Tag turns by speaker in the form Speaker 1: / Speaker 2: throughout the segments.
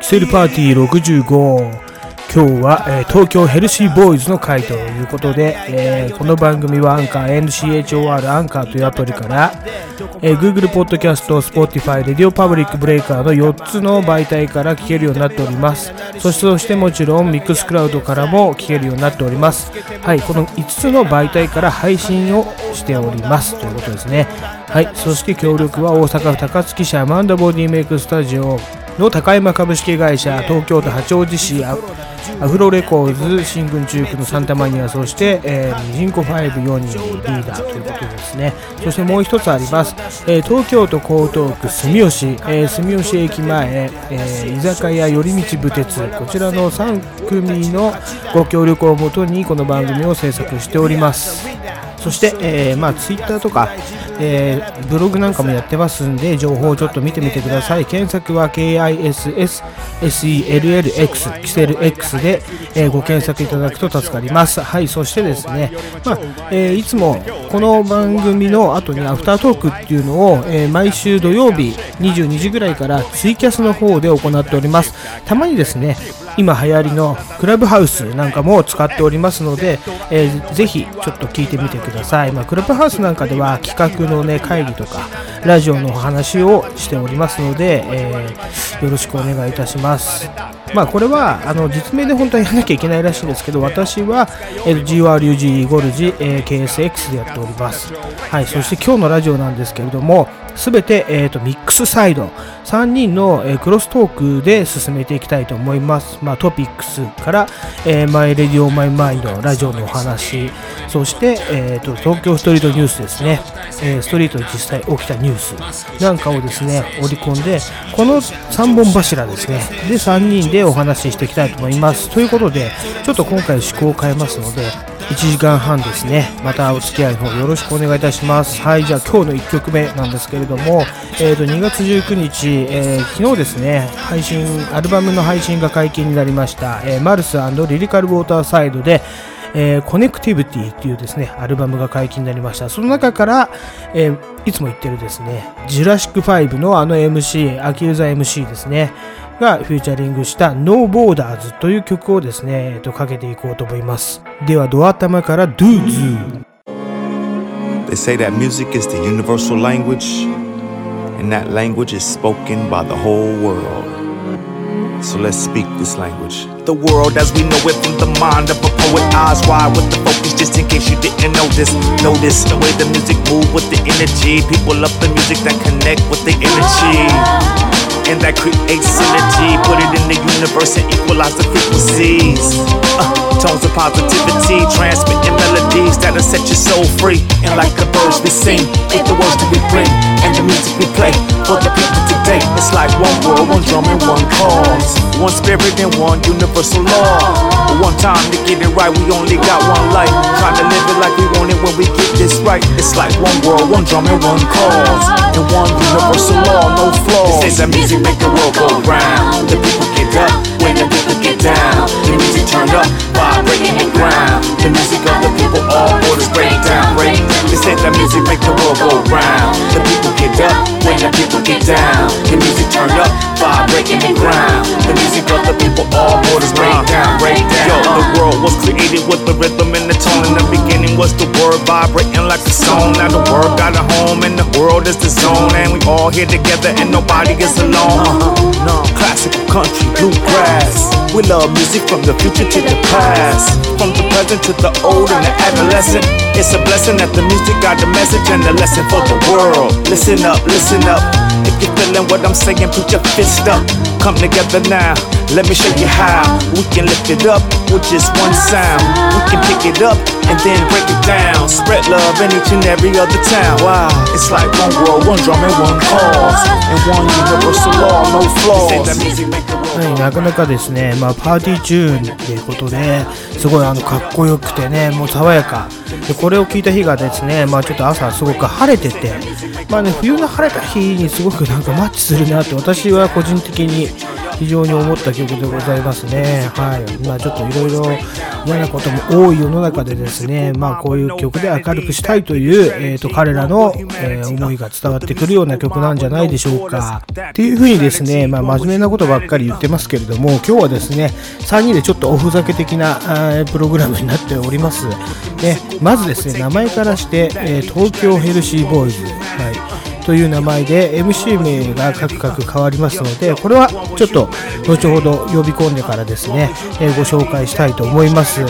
Speaker 1: キセルパーティー65今日は、えー、東京ヘルシーボーイズの会ということで、えー、この番組はアンカー NCHOR アンカーというアプリから、えー、Google Podcast、Spotify、Radio Public Breaker の4つの媒体から聞けるようになっております。そしてそしてもちろん Mixcloud からも聞けるようになっております。はいこの5つの媒体から配信をしております。ということですね。はいそして協力は大阪府高槻市アマンダボディメイクスタジオ。の高山株式会社東京都八王子市アフロレコーズ新軍中区のサンタマニアそして、えー、ジンコ54人リーダーということですね。そしてもう一つあります、えー、東京都江東区住吉、えー、住吉駅前、えー、居酒屋寄り道部鉄。こちらの3組のご協力をもとにこの番組を制作しております。そして、えー、まあ、ツイッターとか、えー、ブログなんかもやってますんで、情報をちょっと見てみてください。検索は KISSSELLX、キセル X で、えー、ご検索いただくと助かります。はい、そしてですね、まあ、えいつもこの番組の後にアフタートークっていうのを、え毎週土曜日22時ぐらいからツイキャスの方で行っております。たまにですね、今流行りのクラブハウスなんかも使っておりますので、えー、ぜひちょっと聞いてみてください、まあ、クラブハウスなんかでは企画の、ね、会議とかラジオのお話をしておりますので、えー、よろしくお願いいたします。まあこれはあの実名で本当はやらなきゃいけないらしいんですけど私は GRUG ゴルジ、えー、KSX でやっております。はいそして今日のラジオなんですけれどもすべて、えーと、ミックスサイド。3人の、えー、クロストークで進めていきたいと思います、まあ、トピックスから、えー、マイレディオマイマインドラジオのお話。そして、えーと、東京ストリートニュースですね、えー、ストリートで実際起きたニュースなんかをですね織り込んでこの3本柱ですね。で3人ででお話ししていきたいと思います。ということでちょっと今回趣向を変えますので1時間半ですね。またお付き合いの方よろしくお願いいたします。はいじゃあ今日の1曲目なんですけれども、えー、と2月19日、えー、昨日ですね配信アルバムの配信が解禁になりました、えー、マルスリリカルウォーターサイドでえー、 Connectivity というですね、アルバムが解禁になりました。その中から、えー、いつも言ってるですね、ジュラシック5のあの MC、アキューザ MC ですね、がフューチャリングした No Borders という曲をですね、えっと、かけていこうと思います。では、ドア頭から Do Do。They say that music is the universal language, and that language is spoken by the whole world. So let's speak this language. The world as we know it from the mind of a poet, eyes wide with the focus, just in case you didn't notice. Notice the way the music move with the energy. People love the music that connect with the energy and that creates synergy. Put it in the universe and equalize the frequencies. Uh, tones of positivity, transmitting melodies that'll set your soul free. And like the birds we sing, with the words that we bring, and the music we play for the people today. It's like one world, one drum, and one cause. One spirit and one universal law. One time to get it right, we only got one life. Trying to live it like we want it when we get this right. It's like one world, one drum, and one cause. And one universal law, no flaws. This is music make the world go round. The people get up the people get down. The music turned up, vibrating the ground. The music of the people, all borders break down, break. They say that music make the world go round. The people get up when the people get down. The music turned up, vibrating the ground. The music of the people, all borders break down, break down. Yo, the world was created with the rhythm and the tone. In the beginning was the word vibrating like a song. Now the word got a home and the world is the zone. And we all here together and nobody is alone. Uh-huh. No. Classical country, bluegrass. We love music from the future to the past. From the present to the old and the adolescent. It's a blessing that the music got the message and the lesson for the world. Listen up, listen up. If you're feeling what I'm saying, put your fist up. Come together now. Let me show you how we can lift it up with just one sound. We can pick it up and then break it down. Spread love in each and every other town. Wow, it's like one world, one drum, and one cause. And one universal law, no flaws. はい、なかなかですね、まあ、パーティーチューンっていうことですごいあのかっこよくてね、もう爽やか。でこれを聞いた日がですね、まあ、ちょっと朝すごく晴れてて、まあね、冬の晴れた日にすごくなんかマッチするなって私は個人的に非常に思った曲でございますね。はい。まあちょっといろいろ嫌なことも多い世の中でですね、まあこういう曲で明るくしたいという、えっ、ー、と、彼らの、えー、思いが伝わってくるような曲なんじゃないでしょうか。っていうふうにですね、まあ真面目なことばっかり言ってますけれども、今日はですね、3人でちょっとおふざけ的なプログラムになっております。ね、まずですね、名前からして、え、東京ヘルシーボーイズ。はい。という名前で MC 名がカクカク変わりますのでこれはちょっと後ほど呼び込んでからですね、え、ご紹介したいと思います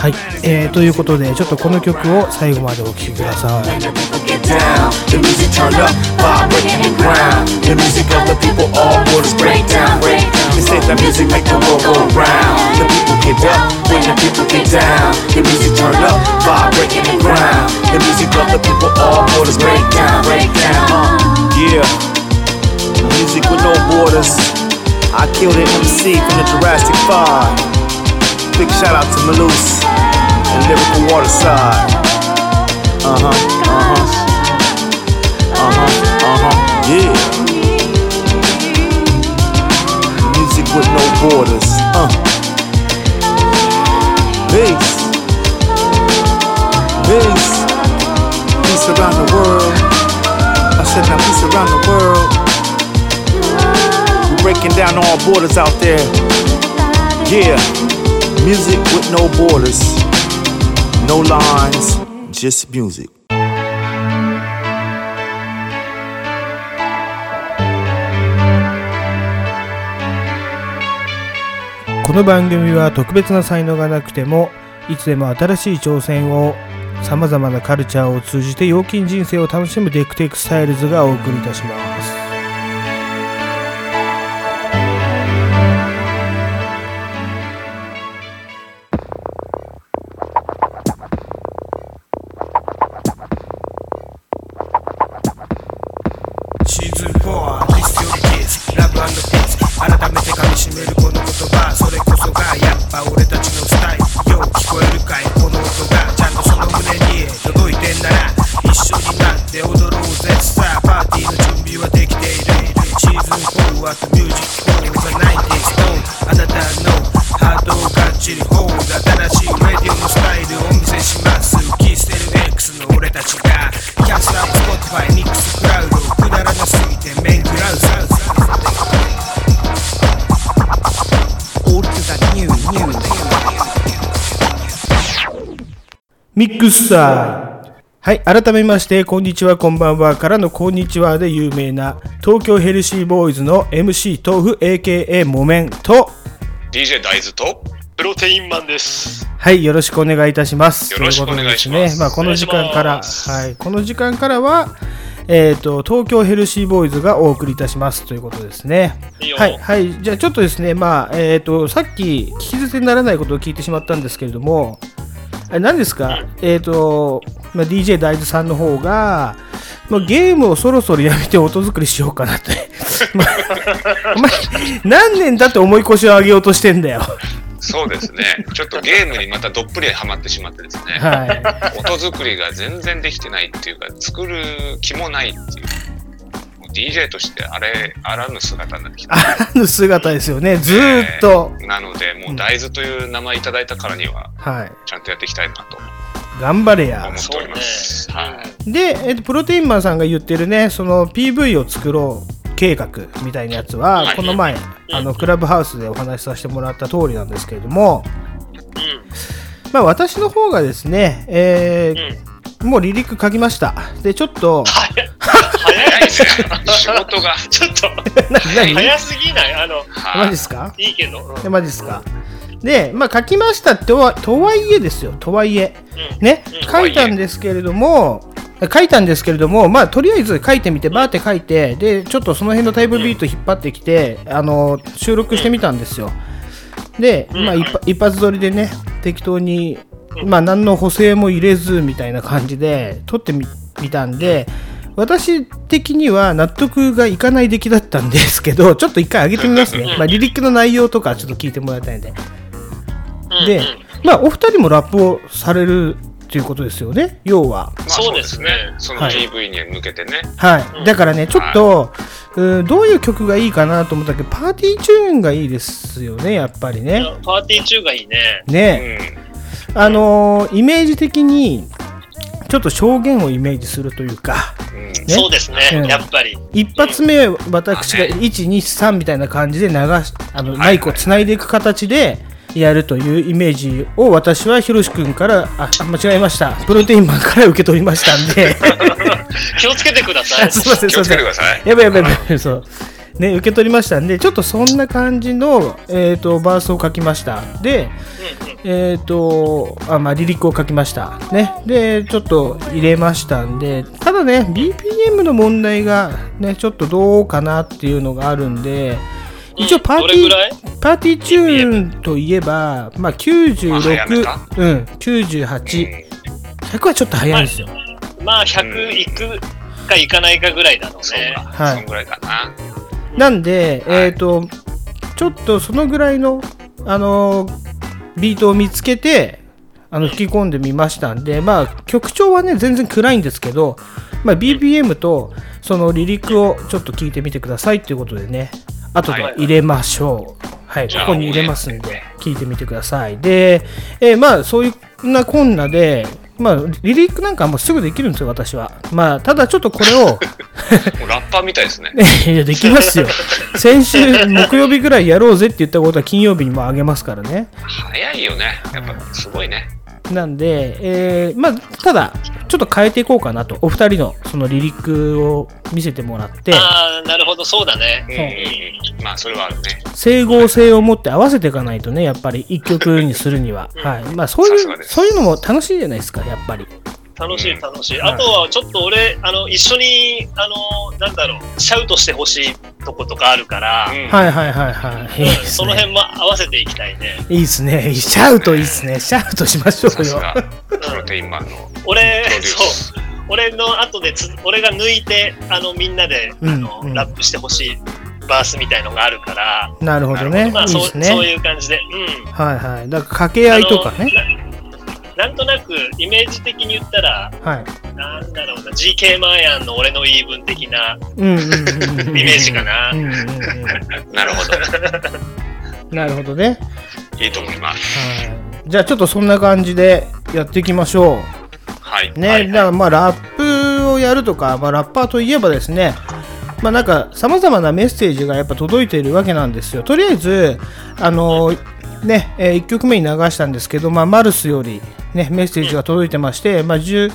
Speaker 1: はい、えー、ということでちょっとこの曲を最後までお聴きください They say that music make the world go round. The people get up when the people get down. The music turn up, vibrating the ground. The music of the people, all borders break down, break down. Uh, yeah, music with no borders. I killed an MC from the Jurassic 5. Big shout out to Maloose and Lyrical Waterside. Uh huh, uh huh. Uh huh, uh huh, yeah Music with no borders. Uh. Peace. Peace. Peace around the world. I said now peace around the world. We're breaking down all borders out there. Yeah. Music with no borders. No lines, just music. この番組は特別な才能がなくてもいつでも新しい挑戦をさまざまなカルチャーを通じて陽気人生を楽しむデクテクスタイルズがお送りいたします。ミックスタイはい、改めまして、こんにちは、こんばんはからのこんにちはで有名な東京ヘルシーボーイズの MC 豆腐 AKA モメンと
Speaker 2: DJ 大豆とプロテインマンです。
Speaker 1: はい、よろしくお願いいたします。
Speaker 2: よろしくお願いします。
Speaker 1: ね、まあ、この時間から、はい、この時間からは、えーと、東京ヘルシーボーイズがお送りいたしますということですね。
Speaker 2: い
Speaker 1: はい、はい、じゃあちょっとですね、まあえーと、さっき聞き捨てにならないことを聞いてしまったんですけれども、あれ何ですか、えっ、ー、と、まあ、DJ 大豆さんの方が、まあ、ゲームをそろそろやめて音作りしようかなって。まあ、何年だって思い越しを上げようとしてんだよ。
Speaker 2: そうですね。ちょっとゲームにまたどっぷりはまってしまってですね。はい。音作りが全然できてないっていうか、作る気もないっていう。DJ としてあれ、あらぬ姿になってきた。
Speaker 1: あらぬ姿ですよね、ずっと、
Speaker 2: えー、なので、もう大豆という名前いただいたからには、はい、ちゃんとやっていきたいなと。
Speaker 1: 頑張れや。
Speaker 2: 思っております。ね、は
Speaker 1: い、で、えっと、プロテインマンさんが言ってるね、その PV を作ろう計画みたいなやつは、はい、この前、あのクラブハウスでお話しさせてもらった通りなんですけれども、うん、まあ私の方がですね、えー、うん、もう離陸書きました。で、ちょっと、
Speaker 2: 早いですね。仕事が。
Speaker 3: ちょっと、早すぎない？あの、
Speaker 1: マジっすか？
Speaker 3: いいけど。
Speaker 1: うん、マジっすか？で、まあ、書きましたとは、とはいえですよ、とはいえ。うん、ね、うん、書いたんですけれども、書いたんですけれども、まあ、とりあえず書いてみて、バーって書いて、で、ちょっとその辺のタイプビート引っ張ってきて、あの、収録してみたんですよ。で、まあ、一発撮りでね、適当に、まあ、何の補正も入れずみたいな感じで撮ってみたんで、私的には納得がいかない出来だったんですけど、ちょっと一回上げてみますね。まあ、リリックの内容とかちょっと聞いてもらいたいんで。で、まあ、お二人もラップをされるっていうことですよね、要は。
Speaker 2: そうですね、その PV に向けてね。
Speaker 1: はい、だからね、ちょっと、うんどういう曲がいいかなと思ったけどパーティーチューンがいいですよねやっぱりね。
Speaker 3: パーティー中がいいね。
Speaker 1: ね。あのーイメージ的にちょっと証言をイメージするというかね。
Speaker 3: そうですね、
Speaker 1: うん。
Speaker 3: やっぱり。
Speaker 1: 一発目私が
Speaker 2: まあね。
Speaker 1: 123みたいな感じで流しあの
Speaker 2: い。
Speaker 1: マイクをつないでいく形でやるというイメージを私はひろし君からあ間違えました。プロテインマンから受け取りましたんで。
Speaker 3: 気をつけてください。
Speaker 1: すいません
Speaker 2: 気をつけてくだ
Speaker 1: さ
Speaker 2: さい。
Speaker 1: やばいやばいやばいそうね受け取りましたんでちょっとそんな感じの、えー、とバースを書きました。でえっ、とあまあリリックを書きました。ね。でちょっと入れましたんでただね BPM の問題がねちょっとどうかなっていうのがあるんで一応パーティーパーティーチューンといえば、まあ、
Speaker 2: まあ早め
Speaker 1: 96
Speaker 2: か、
Speaker 1: うん、98、100はちょっと早いんですよ。
Speaker 3: まあ、100いくかいかないかぐらいだろうね。
Speaker 2: そうか、
Speaker 1: はい。
Speaker 2: そんぐらいかな。
Speaker 1: なんで、
Speaker 2: はい
Speaker 1: えっ、と、ちょっとそのぐらいの、あのービートを見つけて、あの吹き込んでみましたんで、まあ、曲調はね、全然暗いんですけど、まあ、BPM とそのリリックをちょっと聞いてみてくださいっていうことでね、後で入れましょう。はい、ここに入れますんで、聞いてみてください。で、えーまあ、そういうなこんなで、まあ、リリックなんかもうすぐできるんですよ、私は。まあ、ただちょっとこれを、
Speaker 2: ラッパーみたいですね。
Speaker 1: いや、できますよ。先週、木曜日ぐらいやろうぜって言ったことは金曜日にもあげますからね。
Speaker 2: 早いよね。やっぱすごいね。
Speaker 1: なんで、えーまあ、ただ、ちょっと変えていこうかなと。お二人のそのリリックを見せてもらって、
Speaker 3: ああ、なるほど、そうだね。
Speaker 2: うん。まあ、それはあるね。
Speaker 1: 整合性を持って合わせていかないとね、やっぱり一曲にするには。はい。まあ、そういう、そういうのも楽しいじゃないですか、やっぱり。
Speaker 3: 楽しい、
Speaker 2: うん
Speaker 3: 楽しい。
Speaker 1: はい
Speaker 3: あとは、ちょっと俺、あの、一緒に、あの、なんだろう、シャウトしてほしいとことかあるから、
Speaker 2: うん
Speaker 1: はいはいはいはい。いいね。
Speaker 3: その辺も合わせていきたいね。
Speaker 1: いいですね。シャウトいいですね。シャウトしましょうよ。
Speaker 2: プロテインマンの
Speaker 3: 俺そう
Speaker 2: ス。。
Speaker 3: 俺の後でつ、俺が抜いて、あの、みんなで、あの、
Speaker 1: うんうん
Speaker 3: ラップしてほしいバースみたいのがあるから、
Speaker 1: なるほどね。
Speaker 3: まあ、
Speaker 1: いい
Speaker 3: そうそう
Speaker 1: ですね。
Speaker 3: いう感じで、うん。
Speaker 1: はいはい。だから掛け合いとかね。
Speaker 3: ななんとなくイメージ的に言ったら、
Speaker 1: はい。
Speaker 3: なんだろうな、GK マーヤンの俺の言い分的な。イメージかな。
Speaker 2: なるほど。
Speaker 1: なるほどね。
Speaker 2: いいと思います。
Speaker 1: はい。じゃあちょっとそんな感じでやっていきましょ
Speaker 2: はい。
Speaker 1: う。ね。
Speaker 3: はい
Speaker 1: だからまあラップをやるとか、まあラッパーといえばですね、まあなんか様々なメッセージがやっぱ届いているわけなんですよ。とりあえず、あのね、え1曲目に流したんですけど、まあ、マルスより、ね、メッセージが届いてまして、まあ10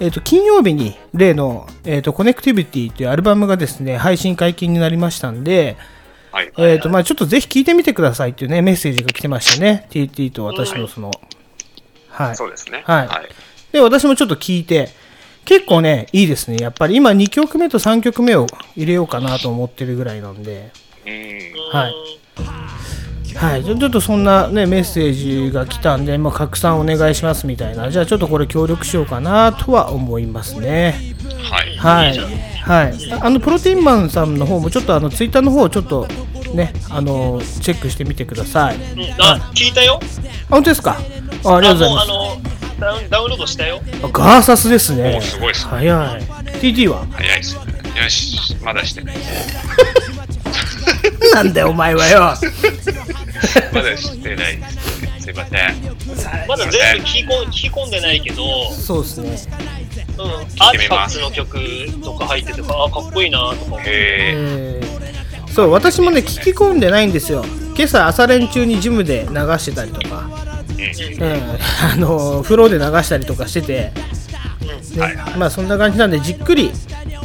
Speaker 1: えー、と金曜日に例の、えーと「コネクティビティ」というアルバムがですね配信解禁になりましたんで、
Speaker 2: はい。
Speaker 1: えーとまあ、ちょっとぜひ聞いてみてくださいっていうねメッセージが来てましたね TT と私のその、はい
Speaker 2: そうですね。
Speaker 1: はい
Speaker 2: はい。
Speaker 1: で私もちょっと聞いて結構ねいいですねやっぱり今2曲目と3曲目を入れようかなと思ってるぐらいなんで
Speaker 2: うん。
Speaker 1: はいはい、ちょっとそんな、ね、メッセージが来たんで、まあ、拡散お願いしますみたいな、じゃあちょっとこれ協力しようかなとは思いますね。
Speaker 2: はい。
Speaker 1: はい、はい、あのプロテインマンさんの方もちょっとあのツイッターの方をちょっとね、あのチェックしてみてください。
Speaker 3: うんあ、聞いたよ。
Speaker 1: あ本当ですか？あありがとうございます。
Speaker 3: ダウン、ダウンロードしたよ。
Speaker 1: あガーサスですね
Speaker 2: お。すごいっすね。
Speaker 1: 早い。TT は？
Speaker 2: 早いっすね。よし、まだしてない。
Speaker 1: なんだよ、お前はよ。
Speaker 2: まだしてないです。すいません。
Speaker 3: まだ全部聞き込ん聞き込んでないけど、
Speaker 1: そうですね。
Speaker 3: うん、アーティファクツの曲とか入っててか、あ、かっこいいなとか思って。
Speaker 2: へ
Speaker 1: えーそう、私もね、聞き込んでないんですよ。今朝、朝練中にジムで流してたりとか、
Speaker 2: え。
Speaker 1: うん、あの、風呂で流したりとかしてて、ね
Speaker 2: はいはい
Speaker 1: まあそんな感じなんで、じっくり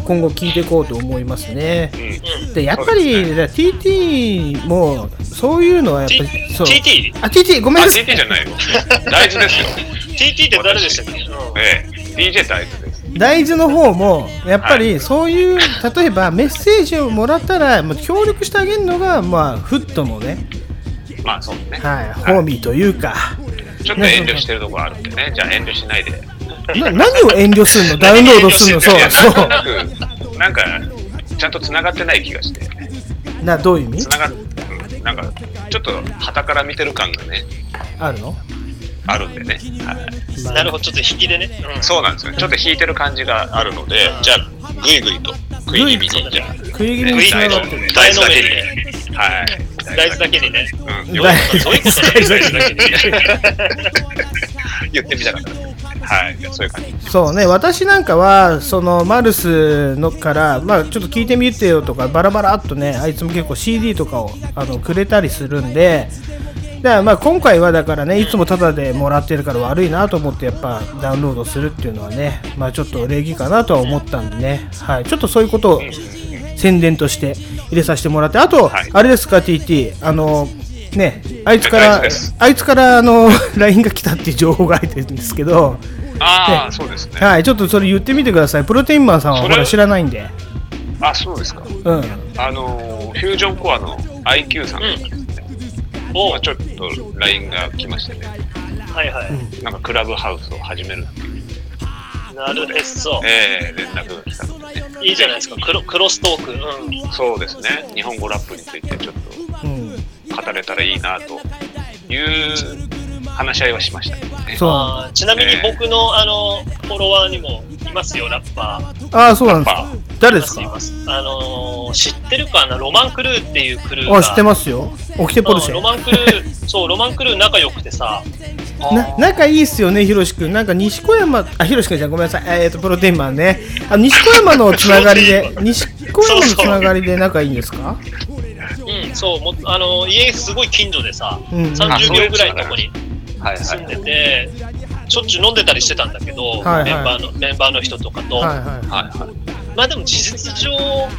Speaker 1: 今後聞いていこうと思いますね。
Speaker 2: うん。
Speaker 1: で、やっぱり、TT も、そういうのはやっぱり、
Speaker 3: T-
Speaker 1: そう。
Speaker 3: TT?
Speaker 1: あ、TT、ごめん
Speaker 2: あ、
Speaker 1: なさい。
Speaker 2: TT じゃないよ。大豆ですよ。
Speaker 3: TT って誰でしたっけ、うん
Speaker 2: ええ。DJ 大豆です。
Speaker 1: 大豆の方もやっぱりそういう、例えばメッセージをもらったらもう協力してあげるのがまあフットのね、
Speaker 2: まあそうね。
Speaker 1: はい、ホーミーというか
Speaker 2: ちょっと遠慮してるところあるんでね。じゃあ遠慮しないで。
Speaker 1: な何を遠慮するの？ダウンロードするの？そうそ
Speaker 2: なんとなんか、ちゃんと繋がってない気がして。
Speaker 1: うなどういう意味？
Speaker 2: 繋がっ、うんなんか、ちょっと、旗から見てる感がね。
Speaker 1: あるの？
Speaker 2: あるんでね。はい
Speaker 3: なるほど、ちょっと引きでね。うん
Speaker 2: そうなんですよ。ちょっと引いてる感じがあるので、じゃあ、ぐいぐいと食い気味に、じゃあ、
Speaker 1: 食い気味に。
Speaker 2: 大豆だけに。はい。
Speaker 3: 大豆だけにね。
Speaker 2: うん、
Speaker 1: 大
Speaker 3: 豆だけに
Speaker 2: 言ってみたかった。はい。そういう感じ。
Speaker 1: そうね、私なんかは、そのマルスのから、まあ、ちょっと聞いてみてよとか、バラバラっとね、あいつも結構 CD とかをあのくれたりするんで、だからまあ今回はだからね、いつもタダでもらってるから悪いなと思って、やっぱダウンロードするっていうのはね、まあちょっと礼儀かなとは思ったんでね、はい、ちょっとそういうことを宣伝として入れさせてもらって、あと、
Speaker 2: はい
Speaker 1: あれですか、TT、あの、ね、あいつからあいつからあの LINE が来たっていう情報が入ってるんですけど、
Speaker 2: ああ、そうですね。
Speaker 1: はい、ちょっとそれ言ってみてください。プロテインマンさんは
Speaker 2: それ
Speaker 1: ほら知らないんで。
Speaker 2: あ、そうですか。
Speaker 1: うん。
Speaker 2: あのー、フュージョンコアの IQ さんからですね、
Speaker 3: お
Speaker 2: まあ、ちょっと LINE が来ましてね、
Speaker 3: はいはい。
Speaker 2: なんかクラブハウスを始めるっていう、
Speaker 3: なるへそ。
Speaker 2: えー連絡が来たのでね。
Speaker 3: いいじゃないですか。クロクロストーク。うん。
Speaker 2: そうですね。日本語ラップについてちょっ
Speaker 1: うん。
Speaker 2: と語れたらいいなという話し合いはしました。
Speaker 1: そう。
Speaker 3: ちなみに僕の、あのフォロワーにもいますよ、ラッパー。
Speaker 1: ああ、そうなんですか。誰
Speaker 3: い
Speaker 1: ですか。
Speaker 3: あのー知ってるかな？ロマンクルーっていうクルーが。
Speaker 1: あ、知ってますよ。オキテポルシェ。
Speaker 3: うんロマンクルー、そう、ロマンクルー仲良くてさ、
Speaker 1: な仲いいっすよね、ヒロシ君。なんか西小山、あ、ヒロシ君じゃんごめんなさい。えっ、と、プロテインマンね。あ、西小山のつながりで、西小山のつながりで仲いいんですか？
Speaker 3: うん、そう、もあの家すごい近所でさ、
Speaker 1: うん
Speaker 3: 30秒ぐらいのとこに
Speaker 2: はい
Speaker 3: 住んで
Speaker 2: はい。
Speaker 3: て、しょっちゅう飲んでたりしてたんだけど、
Speaker 1: はいはい
Speaker 3: メンバーのメンバーの人とかと、
Speaker 1: はいはい。
Speaker 2: はいはい。
Speaker 3: まあでも事実上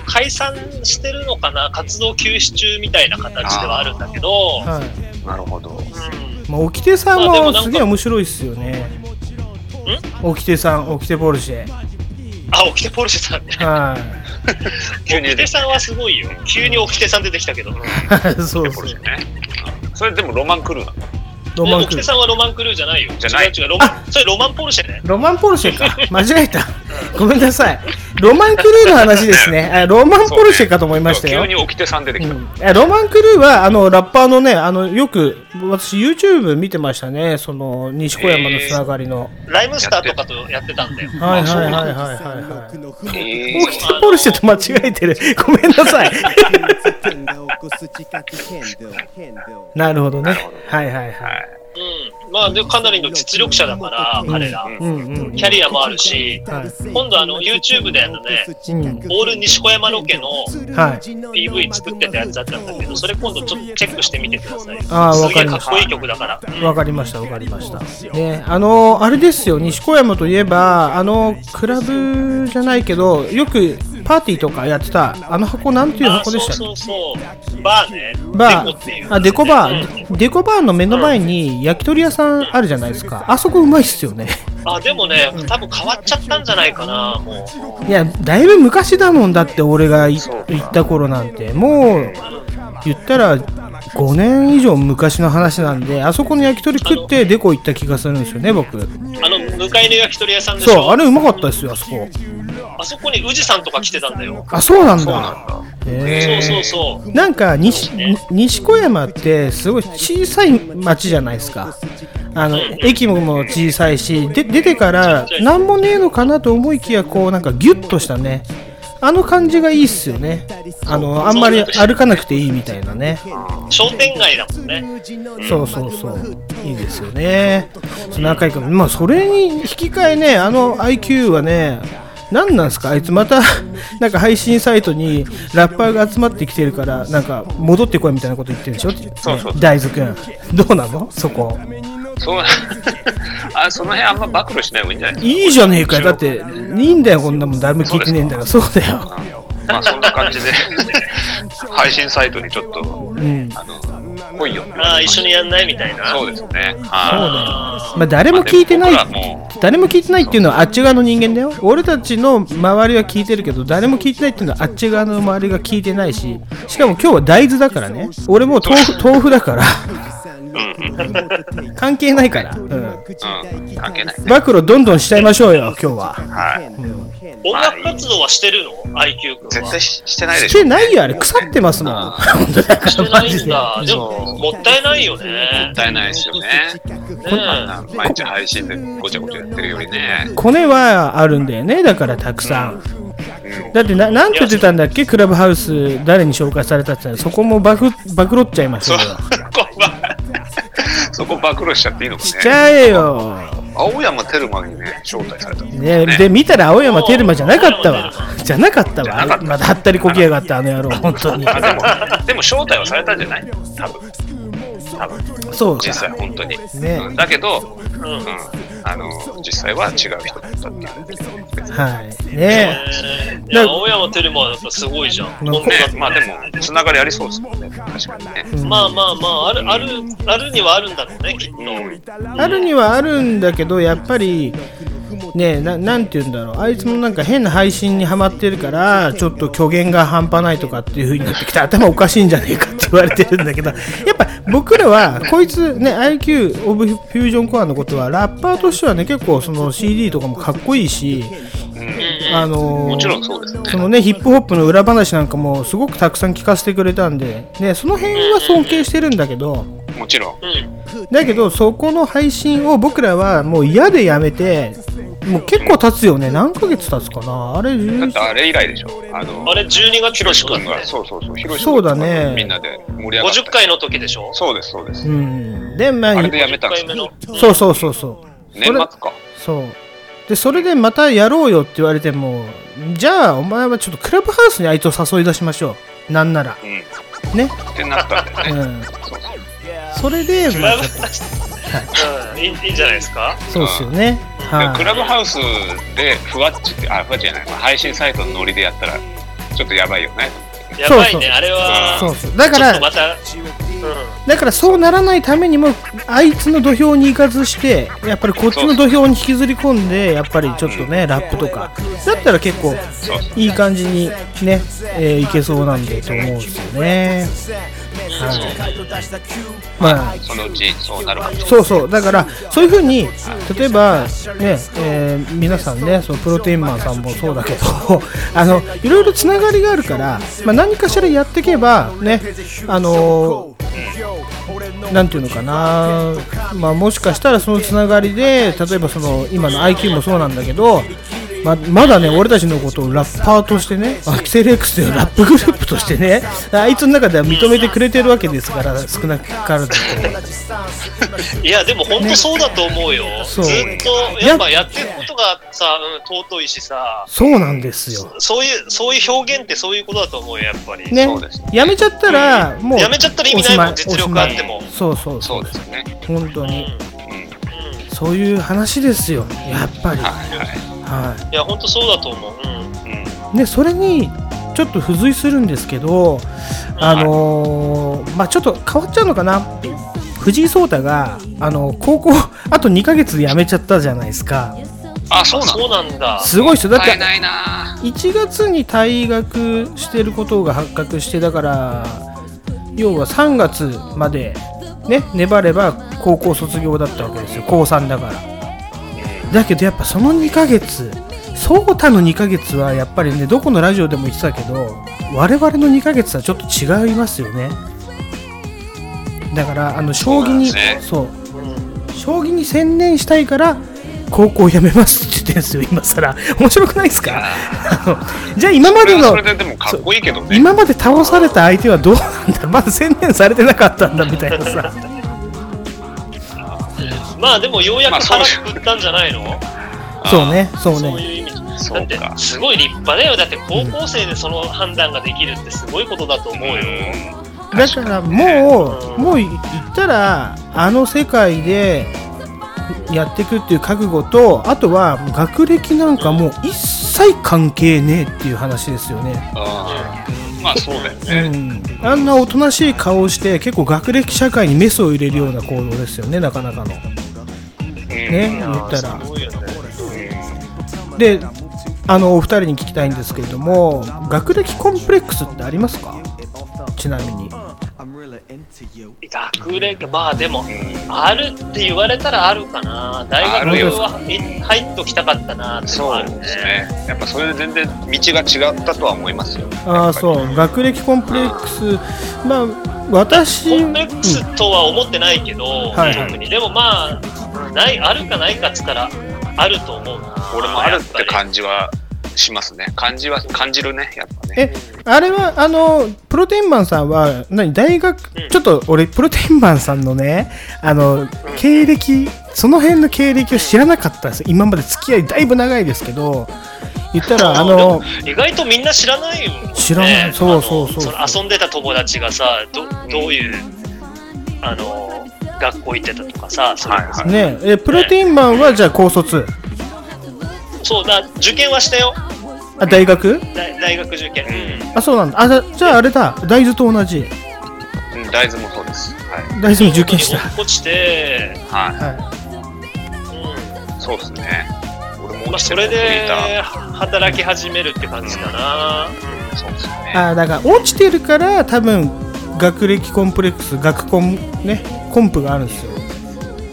Speaker 3: 解散してるのかな、活動休止中みたいな形ではあるんだけど、
Speaker 1: はい。
Speaker 2: なるほど。
Speaker 3: うん、
Speaker 1: まあ、オキテさん
Speaker 3: も
Speaker 1: すげえ面白いっすよね。オキテさん、オキテポルシェ。
Speaker 3: あ、オキテポルシェさんね。
Speaker 1: は
Speaker 2: 急に
Speaker 3: オキテさんはすごいよ。急にオキテさん出てきたけど。
Speaker 1: そうそう
Speaker 2: ポル。シェね。それでもロマンクルーなの
Speaker 1: ロマンクルー。
Speaker 3: さんはロマンクルーじゃないよ。
Speaker 2: じゃない
Speaker 3: 違う違う、ロマン、それロマンポルシェね。
Speaker 1: ロマンポルシェか。間違えた。ごめんなさい。ロマンクルーの話ですね。あロマンポルシェかと思いましたよ。
Speaker 2: 急に起きてさん出てきた。
Speaker 1: うんえロマンクルーはあのラッパーのね、あのよく私 YouTube 見てましたね、その西小山のつながりの。
Speaker 3: ライムスターとかとやってたんだよ。
Speaker 1: はいはいはいはいはいはい。
Speaker 2: え
Speaker 1: オキテポルシェと間違えてる。ごめんなさい。なるほどね。はいはいはい。
Speaker 3: うん。まあ、でかなりの実力者だから、彼ら。キャリアもあるし、
Speaker 1: はい。
Speaker 3: 今度あの YouTube であのね、
Speaker 1: うん。
Speaker 3: オール西小山ロケの
Speaker 1: はい。
Speaker 3: PV 作ってたやつだったんだけど、それ今度ちょっとチェックしてみてください。
Speaker 1: あー
Speaker 3: す
Speaker 1: わかりました
Speaker 3: っこいい曲だから。うん
Speaker 1: わかりましたわかりました。ね、あのあれですよ、西小山といえば、あのクラブじゃないけど、よくパーティーとかやってた、あの箱なんていう
Speaker 3: あ
Speaker 1: 箱でしたっけ？
Speaker 3: そうそうそう。バーね。
Speaker 1: バー、あ、デコバー、デコバーの目の前に焼き鳥屋さんあるじゃないですか。あそこうまいっすよね。
Speaker 3: あ、でもね、多分変わっちゃったんじゃないかな、もう。
Speaker 1: いや、だいぶ昔だもんだって、俺がい行った頃なんて。もう、言ったら、5年以上昔の話なんで、あそこの焼き鳥食ってデコ行った気がするんですよね、僕。
Speaker 3: あの、向かいの焼き鳥屋さんでしょ？
Speaker 1: そう、あれうまかったですよ、あそこ。
Speaker 3: あそこに宇治さんとか来てたんだよ。
Speaker 1: あ、そうなん
Speaker 2: そうなん
Speaker 1: だ。
Speaker 2: だ。
Speaker 1: へー
Speaker 3: そうそうそう。
Speaker 1: なんか西に西小山ってすごい小さい町じゃないですか。あの駅もも小さいしで出てから何もねえのかなと思いきやこうなんかギュッとしたねあの感じがいいっすよねあのあんまり歩かなくていいみたいなね
Speaker 3: 商店街だもんね。
Speaker 1: そうそうそういいですよねその赤いからまあそれに引き換えねあの IQ はね何なんですか？あいつまた なんか配信サイトにラッパーが集まってきてるからなんか戻ってこいみたいなこと言ってるでしょ、ね
Speaker 2: そうそう。
Speaker 1: 大豆くん。どうなの？そこ。
Speaker 2: そう。あその辺あんま暴露しない方がいいんじゃない。
Speaker 1: いいじゃねえかよ。だっていいんだよこんなもん。誰も聞いてねえんだから。そうだよ。
Speaker 2: まあそんな感じで。配信サイトにちょっと
Speaker 1: うん。
Speaker 2: あの来いよ。
Speaker 3: ああ、一緒にやんないみたいな。
Speaker 2: そうですね。
Speaker 1: そうだ。よ
Speaker 3: あ
Speaker 1: まあ誰も聞いてない。誰も聞いてないっていうのはあっち側の人間だよ。俺たちの周りは聞いてるけど誰も聞いてないっていうのはあっち側の周りが聞いてないし。しかも今日は大豆だからね。俺もう豆腐豆腐だから。関係ないから、うん、
Speaker 2: うん。関係ない。
Speaker 1: 暴露どんどんしちゃいましょうよ今日は、
Speaker 2: はい。
Speaker 3: 音楽活動はしてるの ?IQ。
Speaker 2: 絶対ししてないで
Speaker 1: し
Speaker 2: しょ。
Speaker 1: てないよあれ腐ってますもん
Speaker 2: あ
Speaker 1: 本当だか
Speaker 3: してない
Speaker 1: らマジで
Speaker 3: んだ。でも、もったいないよね
Speaker 2: もっ。たいないですよね。
Speaker 3: ね
Speaker 2: あんな毎日配信でごちゃごちゃやってるよりね。
Speaker 1: コネはあるんだよねだからたくさんだってななんて言ってたんだっけ？クラブハウス誰に紹介されたって言ったらそこも暴露暴露っちゃいまし
Speaker 2: そ
Speaker 1: たよ
Speaker 2: そこ暴露しちゃっていいのか
Speaker 1: しち
Speaker 2: ね。
Speaker 1: ゃえよ
Speaker 2: 青山テルマにね、招待された。
Speaker 1: ね、で見たら青山テルマじゃなかったわじゃなかったわあれまだはったりこきやがったあの野郎本当に
Speaker 2: あでも、でも招待はされたんじゃない？多分。多分。
Speaker 1: そう
Speaker 2: 実際本当に。
Speaker 1: ね
Speaker 2: うんだけど、
Speaker 3: うん。
Speaker 2: うん。あの、実際は違う人だったっていう。
Speaker 1: はいね
Speaker 3: いや、青山テルマはやっぱすごいじゃん。
Speaker 1: まあ
Speaker 3: こんな
Speaker 2: ね、まあでも、つながりありそうですもんね。確かにね。
Speaker 1: うん
Speaker 3: まあまあまあ、ある、ある、あるにはあるんだろうね、きっと。
Speaker 2: うん。
Speaker 1: あるにはあるんだけどやっぱりねななんて言うんだろうあいつもなんか変な配信にはまってるからちょっと虚言が半端ないとかっていう風になってきて頭おかしいんじゃねえかって言われてるんだけどやっぱ僕らはこいつね IQ オブフュージョンコアのことはラッパーとしてはね結構その CD とかもかっこいいしあのー。
Speaker 2: そ
Speaker 1: のねヒップホップの裏話なんかもすごくたくさん聞かせてくれたんで、ね、その辺は尊敬してるんだけど、
Speaker 2: もちろん。
Speaker 3: うん。
Speaker 1: だけどそこの配信を僕らはもう嫌でやめてもう結構経つよね何ヶ月経つかなあれ
Speaker 2: だ
Speaker 1: 11
Speaker 2: ってあれ以来でしょ。あの、
Speaker 3: あれ、12月
Speaker 2: ひろし君が、そうそうそう、ひろし
Speaker 1: そうだね
Speaker 2: みんなで盛り上がった。
Speaker 3: 50回の時でしょ
Speaker 2: そうです、そうです。
Speaker 1: うんでまあ
Speaker 2: あれでやめたんで
Speaker 3: 50
Speaker 2: す
Speaker 3: 回目の。
Speaker 1: そうそうそうそう
Speaker 2: 年末か。
Speaker 1: そうでそれでまたやろうよって言われてもじゃあお前はちょっとクラブハウスにあいつを誘い出しましょうなんなら
Speaker 2: うん。
Speaker 1: ね
Speaker 2: ってなったんだよね。
Speaker 1: うん
Speaker 2: そうそう
Speaker 1: それでまあ
Speaker 3: うん、いいいいんじゃないですか？
Speaker 1: とそうっすよね
Speaker 2: で
Speaker 1: はい
Speaker 2: クラブハウスでふわっちって、あ、ふわっちじゃない、まあ配信サイトのノリでやったら、ちょっとやばいよね。
Speaker 3: やばい
Speaker 1: そうそう
Speaker 3: ね、あれは。
Speaker 1: そうそうだから
Speaker 3: また、うん。
Speaker 1: だからそうならないためにもあいつの土俵に行かずしてやっぱりこっちの土俵に引きずり込んでやっぱりちょっとねラップとかだったら結構。いい感じにね、えーいけそうなんでと思うんですよね。はい。まあ
Speaker 2: そのうちそうなるかも。
Speaker 1: そうそうだからそういうふうに例えばね、えー皆さんねそのプロテインマンさんもそうだけど あのいろいろつながりがあるから、まあ、何かしらやっていけばねあのなんていうのかな、まあ、もしかしたらそのつながりで例えばその今の IQ もそうなんだけどままだね俺たちのことをラッパーとしてね アキセル X というラップグループとしてねあいつの中では認めてくれてるわけですから少なからず。
Speaker 3: いや、でも本当そうだと思うよ。ず
Speaker 1: そう。
Speaker 3: っと、やっぱやってることがさ、うん、尊いしさ、
Speaker 1: そうなんですよ。
Speaker 3: そういう、そういう表現ってそういうことだと思うよ、やっぱり。
Speaker 1: ね。
Speaker 2: そうです
Speaker 1: やめちゃったらもう
Speaker 3: やめちゃったら意味ないもん実力あっても。
Speaker 1: おしまい。そうそう。
Speaker 2: そうですよね。
Speaker 1: 本当に。
Speaker 3: うん。
Speaker 2: うん。
Speaker 1: そういう話ですよやっぱり
Speaker 2: はいはい。
Speaker 1: は
Speaker 3: いや、本当そうだと思う。うん。
Speaker 2: うん。
Speaker 1: いでそれにちょっと付随するんですけどあのーまあちょっと変わっちゃうのかな藤井聡太があの高校あと2ヶ月で辞めちゃったじゃないですか
Speaker 2: あ、そうなの
Speaker 3: そうなんだ。
Speaker 1: すごい人だって
Speaker 2: 買えないな
Speaker 1: 1月に退学してることが発覚してだから要は3月までね粘れば高校卒業だったわけですよ。高3だから。だけどやっぱその2ヶ月颯太の2ヶ月はやっぱりねどこのラジオでも言ってたけど我々の2ヶ月はちょっと違いますよね。だからあの将棋に
Speaker 2: そうなんです
Speaker 1: そう。将棋に専念したいから高校辞めますってるんですよ今更。面白くないですか？あの じゃあ今までの
Speaker 2: それででもかっこいいけどね。
Speaker 1: 今まで倒された相手はどうなんだ？まだ専念されてなかったんだみたいなさ。
Speaker 3: まあでもようやく腹くくったんじゃないの、
Speaker 1: そうねそう
Speaker 3: そう
Speaker 1: ね
Speaker 3: いう意味だって。すごい立派だよ。だって高校生でその判断ができるってすごいことだと思うよ、
Speaker 1: だからもうもう言ったらあの世界でやっていくっていう覚悟とあとは学歴なんかもう一切関係ねえっていう話ですよね、
Speaker 2: まあそうだよ
Speaker 1: う
Speaker 2: ね。
Speaker 1: ん、あんなおとなしい顔をして結構学歴社会にメスを入れるような行動ですよねなかなかの。ね言ったら。であのお二人に聞きたいんですけれども学歴コンプレックスってありますか？ちなみに。
Speaker 3: い学歴、まあでも、
Speaker 2: うん
Speaker 3: あるって言われたらあるかな。大学はい入っときたかったなってのはある
Speaker 2: そうですね。やっぱそれで全然道が違ったとは思いますよ。
Speaker 1: ああそう学歴コンプレックスまあ私
Speaker 3: コンプレックスとは思ってないけど、
Speaker 1: はいはい
Speaker 3: 特に。でもまあ、ない、あるかないかっつったら、あると思うな。
Speaker 2: 俺もあるって感じはしますね。感じは感じるね、やっぱね。
Speaker 1: えあれはあのプロテインマンさんは何大学、
Speaker 3: うん
Speaker 1: ちょっと俺プロテインマンさんのねあの経歴その辺の経歴を知らなかったんですよ今まで付き合いだいぶ長いですけど言ったらあの
Speaker 3: 意外とみんな知らないよ、ね。
Speaker 1: 知らないそうそうそう
Speaker 3: 遊んでた友達がさ、どどういう、あの、学校行ってたとかさ、それ
Speaker 2: はいはい。
Speaker 1: ねえプロテインマンはじゃあ高卒
Speaker 3: そうだ、受験はしたよ。
Speaker 1: あ大学？
Speaker 3: 大大学受験。
Speaker 2: うん
Speaker 1: あそうなんだあじゃじゃああれだ大豆と同じ
Speaker 2: うん大豆もそうです。はい。
Speaker 1: 大豆も受験した
Speaker 3: 落ちて、
Speaker 2: は
Speaker 1: は
Speaker 3: うん
Speaker 2: い。そうですね。俺も
Speaker 3: まあ、それで働き始めるって感じかな。
Speaker 2: そうですよね。
Speaker 1: いあだから落ちてるから多分学歴コンプレックス学コンねコンプがあるんですよ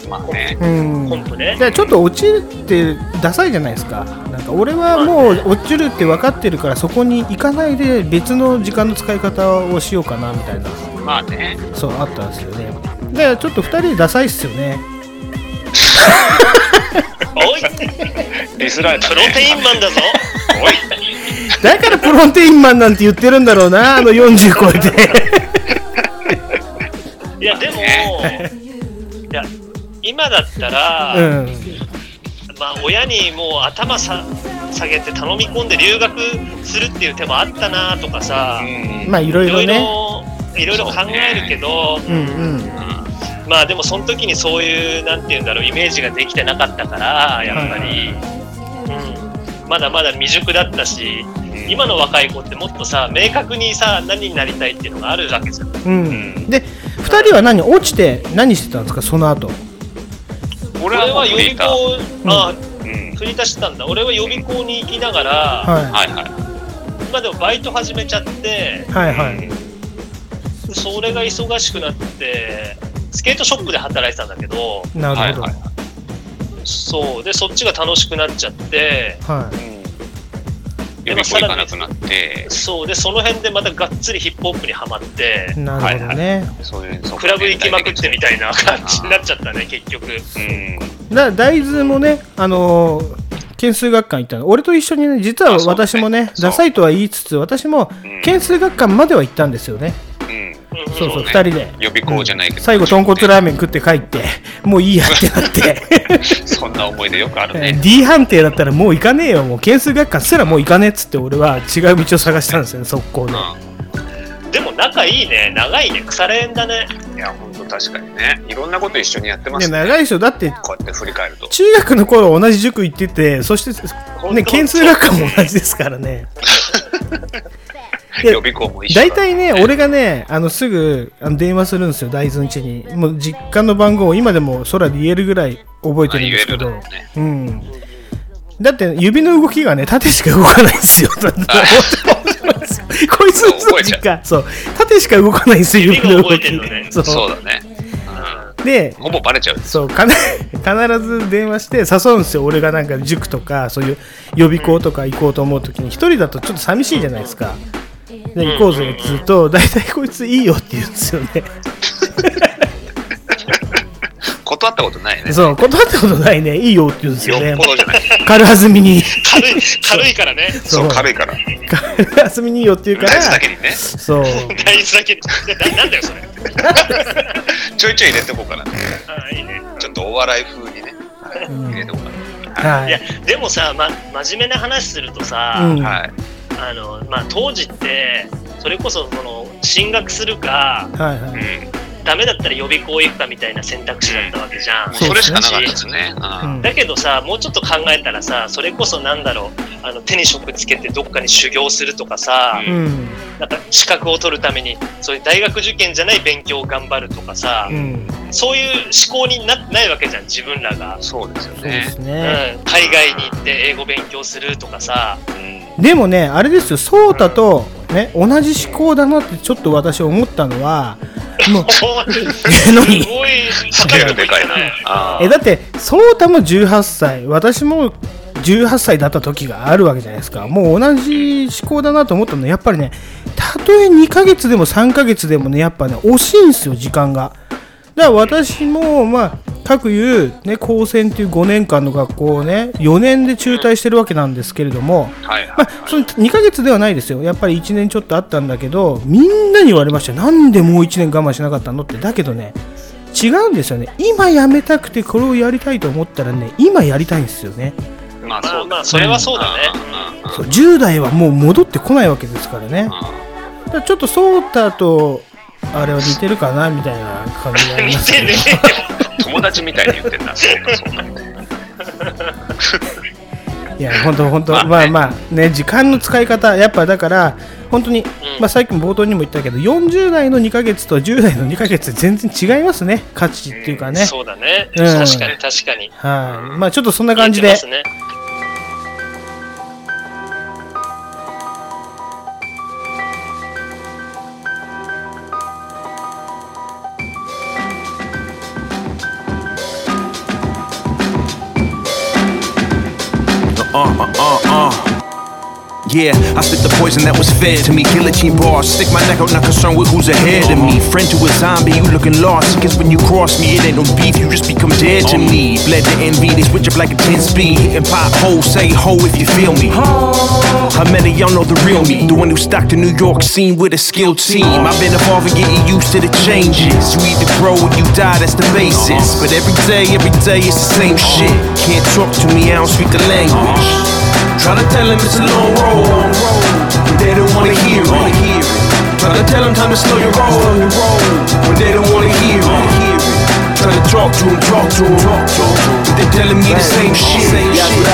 Speaker 2: まあね。
Speaker 1: うん。
Speaker 3: コンプね。
Speaker 1: だからちょっと落ちるってダサいじゃないですか。なんか俺はもう落ちるって分かってるからそこに行かないで別の時間の使い方をしようかなみたいな。
Speaker 2: まあね。
Speaker 1: そうあったんですよね。だからちょっと2人でダサいっすよね。
Speaker 3: おい、
Speaker 2: リスライダー
Speaker 3: プロテインマンだぞ。
Speaker 2: おい。
Speaker 1: だからプロテインマンなんて言ってるんだろうなあの40超えて。
Speaker 3: いや、でも、今だったら、
Speaker 1: うん。
Speaker 3: まあ、親にもう頭さ下げて頼み込んで留学するっていう手もあったなとかさ、
Speaker 2: うん。
Speaker 1: まあいろい
Speaker 3: いろ
Speaker 1: ね
Speaker 3: ろ、いろいろ考えるけど、
Speaker 1: うんうん。
Speaker 3: まあでもその時にそういう、なんていうんだろう、イメージができてなかったから、やっぱり、うん、まだまだ未熟だったし、今の若い子ってもっとさ、明確にさ、何になりたいっていうのがあるわけじゃん。
Speaker 1: うん。で2人は何？落ちて何してたんですか？その後
Speaker 2: 俺は
Speaker 3: 予備校
Speaker 2: ー。、
Speaker 3: あ
Speaker 2: うん。
Speaker 3: 振り出したんだ。俺は予備校に行きながら、
Speaker 1: は
Speaker 2: はいはい。
Speaker 3: 今でもバイト始めちゃって
Speaker 1: い、はいはい
Speaker 3: それが忙しくなって、スケートショップで働いてたんだけど、
Speaker 1: なるほど
Speaker 2: はいはい。
Speaker 3: そう、で、そっちが楽しくなっちゃって、
Speaker 1: はい
Speaker 2: うん。予備校行かなくなって、
Speaker 3: そう、で、その辺でまたがっつりヒップホップにはまって、
Speaker 1: なるほどね、
Speaker 2: そうい
Speaker 3: クラブ行きまくってみたいな感じになっちゃったね、結局。
Speaker 2: うん。
Speaker 1: だから大豆もね、あのー懸数学館行ったの。俺と一緒にね実は私もねダサいとは言いつつ私も
Speaker 2: うん。
Speaker 1: 懸数学館までは行ったんですよね、
Speaker 2: うん。
Speaker 1: そうそう
Speaker 2: ね
Speaker 1: 2人で
Speaker 2: 予備校じゃないけど。
Speaker 1: 最後豚骨ラーメン食って帰って もういいやってなって
Speaker 2: そんな思い出よくあるね。
Speaker 1: D 判定だったらもう行かねえよもう懸数学館すらもう行かねえっつって俺は違う道を探したんですよね速攻で
Speaker 3: でも仲いいね、長いね、腐れ縁だね。
Speaker 2: いや、本当確かにね。いろんなこと一緒にやってま
Speaker 1: いや
Speaker 2: すね。
Speaker 1: 長いでしょだって
Speaker 2: こうやって振り返ると。
Speaker 1: 中学の頃同じ塾行っててそしてね懸数学館も同じですからね
Speaker 2: 予備校も一緒だ
Speaker 1: 大体ね、俺がね、あのすぐあの電話するんですよ、大豆ん家に。もう実家の番号を今でも空で言えるぐらい覚えてるんですけど。
Speaker 2: ね
Speaker 1: うん。だって指の動きがね、縦しか動かないんですよ。こいつの実家、そう、縦しか動かないんですよ、指の動き
Speaker 3: ね。
Speaker 1: そう
Speaker 2: そうだね。
Speaker 1: で
Speaker 2: うん。、ほぼバレちゃう。
Speaker 1: そう必ず電話して誘うんですよ俺がなんか塾とかそういう予備校とか行こうと思う時に一人だとちょっと寂しいじゃないですかで行こうぜって言うと大体こいついいよって言うんですよね
Speaker 2: 断ったことないね。
Speaker 1: そう断ったことないねいいよって言うんですよね
Speaker 2: よっぽどじゃない。
Speaker 1: 軽はずみに
Speaker 3: 軽い、軽いからね。
Speaker 2: そう、軽いから。
Speaker 1: 軽はずみにいいよって言うから
Speaker 2: 大事だけにね。
Speaker 1: そう
Speaker 3: 大豆だけに。でななんだよ、それ。
Speaker 2: ちょいちょい入れてこうかな。
Speaker 3: あいいね。
Speaker 2: ちょっとお笑い風にね。はい
Speaker 1: うん
Speaker 2: 入れてこうか
Speaker 1: はい
Speaker 3: や、でもさ、ま、真面目な話するとさ、
Speaker 1: うん
Speaker 2: な。はい。
Speaker 3: あの、まあ、当時って、それこそ、その、進学するか、
Speaker 1: はいはい
Speaker 2: うん。
Speaker 3: ダメだったら予備校行くかみたいな選択肢だったわけじゃん。
Speaker 2: もうそれしかなかったですね。
Speaker 1: う
Speaker 2: うんん。
Speaker 3: だけどさ、もうちょっと考えたらさ、それこそなんだろう、あの手に職つけてどっかに修行するとかさ、
Speaker 2: う
Speaker 1: うん
Speaker 3: なんか資格を取るために、そういう大学受験じゃない勉強を頑張るとかさ、
Speaker 1: うん
Speaker 3: そういう思考になってないわけじゃん、自分らが。
Speaker 2: そうですよね。
Speaker 1: ね
Speaker 3: うん、海外に行って英語勉強するとかさ、
Speaker 2: うん。
Speaker 1: でもね、あれですよ、ソータと、ね、同じ思考だなってちょっと私思ったのは、もう
Speaker 3: す
Speaker 1: 何
Speaker 3: ごい
Speaker 2: スケールでかいな。
Speaker 1: えだってソータも18歳私も18歳だった時があるわけじゃないですか。もう同じ思考だなと思ったのはやっぱりねたとえ2ヶ月でも3ヶ月でもねやっぱね惜しいんですよ時間がだから私もまあ各いうね高専っていう5年間の学校をね4年で中退してるわけなんですけれども
Speaker 2: はい
Speaker 1: まあ、その2ヶ月ではないですよ、やっぱり1年ちょっとあったんだけど、みんなに言われましたよ、なんでもう1年我慢しなかったのって、だけどね、違うんですよね、今やめたくてこれをやりたいと思ったらね、今やりたいんですよね、
Speaker 2: まあ
Speaker 3: ま
Speaker 2: そうだ
Speaker 3: あまあそれはそうだね。
Speaker 1: そう10代はもう戻ってこないわけですからね、だからちょっとソータとあれは似てるかなみたいな感じがあり
Speaker 3: 見
Speaker 1: ますけど。
Speaker 2: 友達みたいに言ってんな。
Speaker 1: いや、本当、本当、まあまあ、ね、時間の使い方、やっぱだから、本当に、まあ、さっきも冒頭にも言ったけど、40代の2ヶ月と10代の2ヶ月、全然違いますね、価値っていうかね。
Speaker 3: そうだね。
Speaker 1: うん。
Speaker 3: 確かに確かに。
Speaker 1: はい、まあ、ちょっとそんな感じで
Speaker 3: ね
Speaker 4: Yeah, I spit the poison that was fed to me. Guillotine bars, stick my neck out, not concerned with who's ahead of me. Friend to a zombie, you looking lost. Because when you cross me, it ain't no beef, you just become dead to me. Bled to envy, they switch up like a 10 speed. Hitting potholes, say ho if you feel me. How many y'all know the real me? The one who stocked the New York scene with a skilled team. I've been evolving, getting used to the changes. You either grow or you die, that's the basis. But every day, every day, it's the same shit. Can't talk to me, I don't speak the language. Try to tell them it's a long road, but they don't wanna hear it. Try to tell them time to slow your roll, but they don't wanna hear it. Try to talk to them, talk to but they telling me the same shit.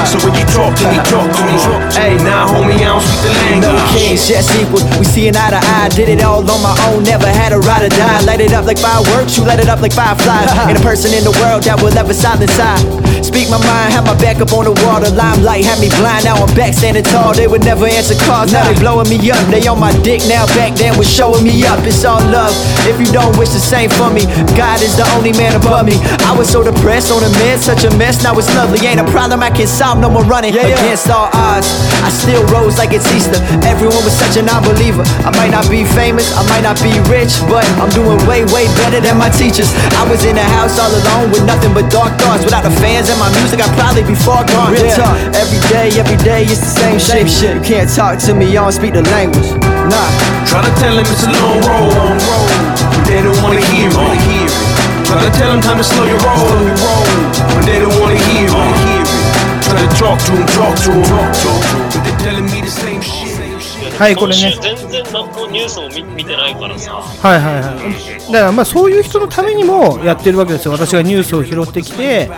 Speaker 4: So when you talk to me, talk to me. Hey, now homie, I don't speak the
Speaker 5: No
Speaker 4: language.
Speaker 5: kings, just equals. We seeing eye to eye. Did it all on my own. Never had a ride or die. Light it up like fireworks. You light it up like fireflies. Ain't a person in the world that will ever silence I. Speak my mind, have my back up on the wall. The limelight had me blind. Now I'm back standing tall. They would never answer calls. Now they blowing me up. They on my dick now. Back then was showing me up. It's all love. If you don't wish the same for me, God is the only man above me. I was so depressed on a mess, such a mess. Now it's lovely. Ain't a problem I can solve. No more running yeah against all odds. I still rose like it's Easter. Everyone was such a non-believer. I might not be famous, I might not be rich, but I'm doing way, way better than my teachers. I was in the house all alone with nothing but dark thoughts. Without the fans and my music, I'd probably be far gone. Real talk. Every day, every day, it's the same, shit. shit. You can't talk to me, I don't speak the language. Nah.
Speaker 4: Try to tell them it's a long road, but they don't wanna hear it. Try to tell them time to slow your roll, but they don't wanna hear it. Try to talk to them, talk to them, but they telling me the same shit.
Speaker 1: はいこれね
Speaker 3: 全然何のニュースも見見てないからさ
Speaker 1: はいはいはい。だからまあそういう人のためにもやってるわけですよ。私がニュースを拾ってきて、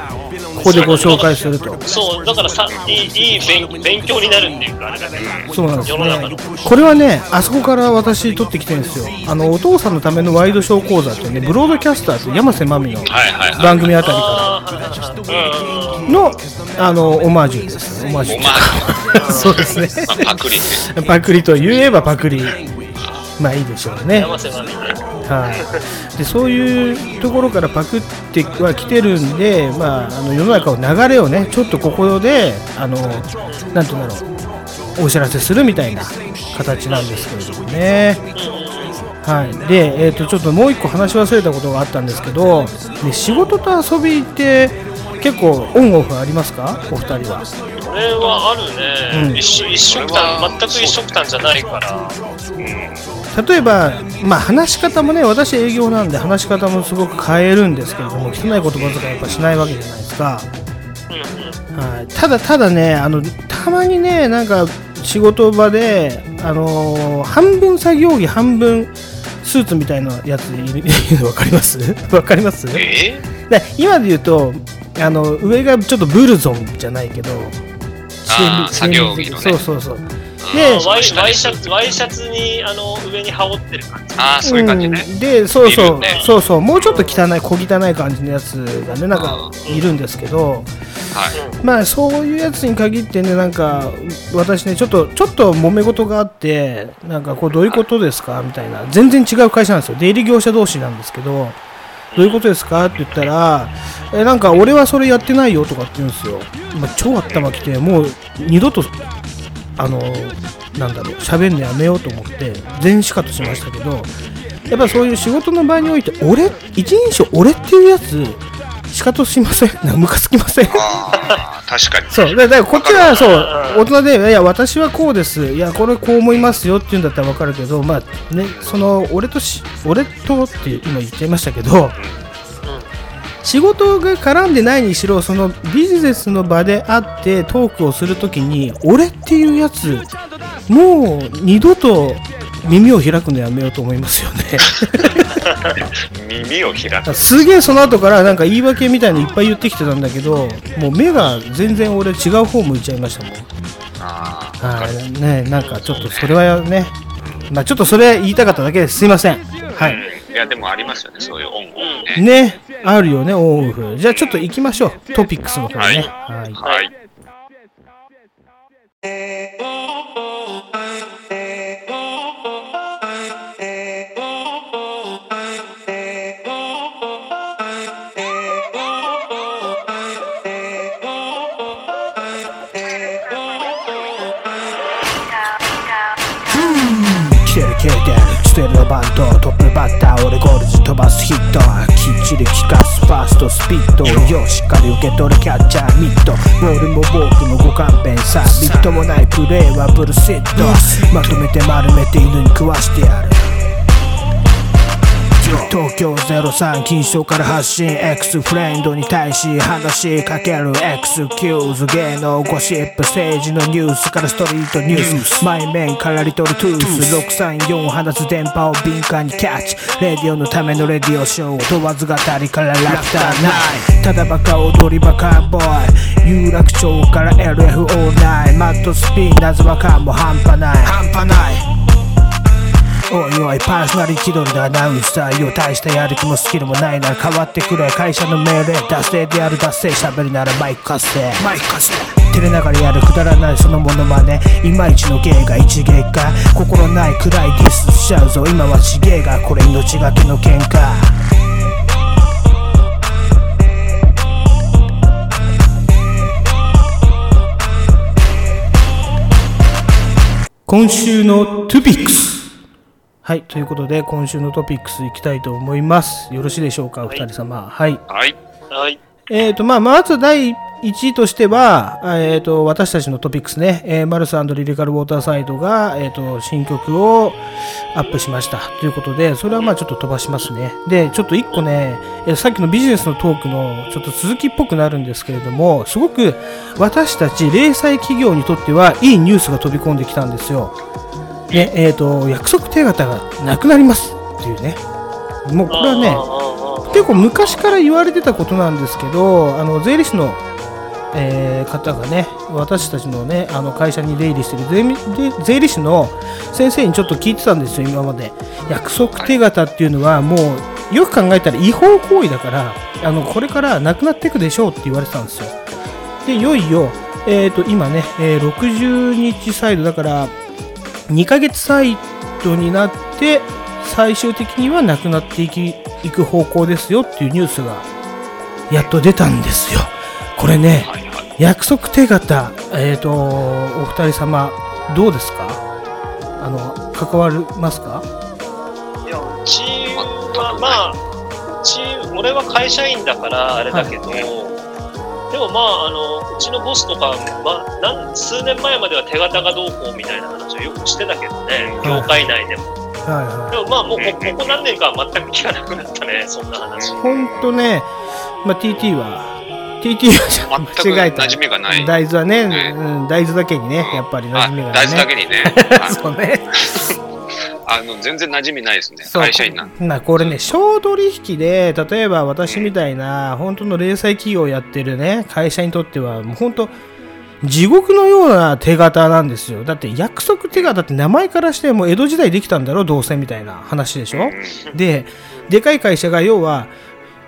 Speaker 1: ここでご紹介すると。
Speaker 3: そうだからさいいいい勉勉強になるっていうかあれだね
Speaker 1: そうなんです
Speaker 3: 世の中の
Speaker 1: ね。これはね、あそこから私取ってきてるんですよ。あの、お父さんのためのワイドショー講座っていうね、ブロードキャスターって山瀬まみの
Speaker 2: はいはいはい。
Speaker 1: 番組あたりか
Speaker 3: あーはい
Speaker 1: らの、あの、オマージュですね。オマージュそうですね。
Speaker 2: まあ、パクリ。
Speaker 1: パクリと言えばパクリ。まあいいでしょうね。
Speaker 3: 山瀬まみね
Speaker 1: はい、でそういうところからパクってはきてるんで、まあ、あの世の中の流れをねちょっとここであのなんていうんだろう。お知らせするみたいな形なんですけれどもね。はい、で、えー、とちょっともう一個話し忘れたことがあったんですけど、ね、仕事と遊びって結構オンオフありますか？お二人は。
Speaker 3: これはあるね、
Speaker 1: うん。
Speaker 3: 一緒一緒くたん全く一緒くたんじゃないから
Speaker 1: 例えば、まあ、話し方もね私営業なんで話し方もすごく変えるんですけれども汚い言葉遣いやっぱしないわけじゃないですか、はい、ただただねあのたまにねなんか仕事場で、あのー半分作業着半分スーツみたいなやついるいるの分かります？分かります？
Speaker 2: え
Speaker 1: で今で言うとあの上がちょっとブルゾンじゃないけど
Speaker 2: 作業着のね。
Speaker 1: そうそうそう。
Speaker 2: ー
Speaker 1: で
Speaker 3: ワイワイシャ
Speaker 2: ツ。
Speaker 3: ツワイシャツにあの上に羽織ってる感じ。
Speaker 2: ああ、そういう感じね。
Speaker 1: うん。でそうそう、
Speaker 2: ね。
Speaker 1: そうそう。もうちょっと汚い小汚い感じのやつがねなんかいるんですけど、
Speaker 2: はい。
Speaker 1: まあそういうやつに限ってねなんか私ねちょっとちょっと揉め事があってなんかこれどういうことですか？みたいな。全然違う会社なんですよ。出入り業者同士なんですけどどういうことですか？って言ったらえなんか俺はそれやってないよとかって言うんですよ、まあ、超頭きてもう二度とあのなんだろう喋るのやめようと思って全シカトしましたけどやっぱそういう仕事の場において俺一人称俺っていうやつ仕方しません？なんかムカつきません？
Speaker 2: ああ、確かに。
Speaker 1: そう。だからこっちはそう、大人で、いや、私はこうです。いや、これこう思いますよって言うんだったらわかるけど、まあね、その、俺とし、俺とって今言っちゃいましたけど、仕事が絡んでないにしろ、そのビジネスの場であってトークをするときに、俺っていうやつ、もう二度と耳を開くのやめようと思いますよね。
Speaker 2: 耳を開く。
Speaker 1: すげえその後からなんか言い訳みたいのいっぱい言ってきてたんだけどもう目が全然俺違う方向いちゃいましたもん。
Speaker 2: あ
Speaker 1: はい。ねなんかちょっとそれはねまあちょっとそれ言いたかっただけですすいません。はい
Speaker 2: いやでもありますよねそういうオンオフ
Speaker 1: ね。ね。あるよねオンオフ。じゃあちょっと行きましょう。トピックスの方ね。はい、
Speaker 2: はい
Speaker 1: ステルのバンドトップバッター俺ゴールズ飛ばすヒット。きっちり効かすファーストスピットよしっかり受け取るキャッチャーミット。ボールも僕もご勘弁さビットもないプレーはブルシット。まとめて丸めて犬に食わしてやる東京03金賞から発信 X フレンドに対し話しかける X キューズ芸能ゴシップ政治のニュースからストリートニュース前面からリトルトゥース634放つ電波を敏感にキャッチ。レディオのためのレディオショー問わず語りからラフターないただバカ踊りバカボーイ。有楽町から LFO9 マットスピン。謎はかも半端ない。半端ないおいおいパーソナリティ取りのアナウンサーよ大したやる気もスキルもないなら変わってくれ。会社の命令達成である達成喋りならマイク貸せマイク貸せ照れながらやるくだらないそのものまね。いまいちの芸が一芸か。心ないくらいディスしちゃうぞ。今はちげえがこれ命がけの喧嘩。今週のトピックスはい、ということで今週のトピックスいきたいと思います。よろしいでしょうか、お二人様。はい。
Speaker 2: はい。
Speaker 3: はい。
Speaker 1: えっ、ー、と、まあ、まず第1位としては、えっ、ー、と、私たちのトピックスね、えー、マルスリリカルウォーターサイドが、えっ、と、新曲をアップしました。ということで、それはまあちょっと飛ばしますね。で、ちょっと1個ね、えさっきのビジネスのトークのちょっと続きっぽくなるんですけれども、すごく私たち零細企業にとってはいいニュースが飛び込んできたんですよ。ねえーと、約束手形がなくなりますっていうね、もうこれはね、結構昔から言われてたことなんですけど、あの税理士の、えー、方がね、私たちのね、あの会社に出入りしてる税理士の先生にちょっと聞いてたんですよ、今まで。約束手形っていうのは、もうよく考えたら違法行為だから、あのこれからなくなっていくでしょうって言われてたんですよ。で、いよいよ、えーと、今ね、えー、60日サイドだから、2ヶ月サイトになって最終的にはなくなっていきいく方向ですよっていうニュースがやっと出たんですよ。これね、約束手形、えっ、ー、と、お二人様、どうですか？あの、関わりますか？
Speaker 3: いや、うちは、まあ、うち、俺は会社員だからあれだけど、はいでもまあ、あの、うちのボスとか、まあ、なん数年前までは手形がどうこうみたいな話をよくしてたけどね、業界内でも。はいはい、でもまあもうこここ何年かは全く聞かなくなったね、そんな話。
Speaker 1: 本当ね、まあ、TT は、TT は
Speaker 2: 間違えた。馴染みがない。
Speaker 1: 大豆はね、ねうん、大豆だけにね、やっぱり馴染みが
Speaker 2: ない、ね、大豆だけにね。
Speaker 1: そうね。
Speaker 2: あの全然馴染みないですね、会社員なん
Speaker 1: なこれね、小取引で、例えば私みたいな、本当の零細企業をやってるね、会社にとっては、もう本当、地獄のような手形なんですよ。だって約束手形って名前からしても江戸時代できたんだろ、どうせみたいな話でしょ？で、でかい会社が要は、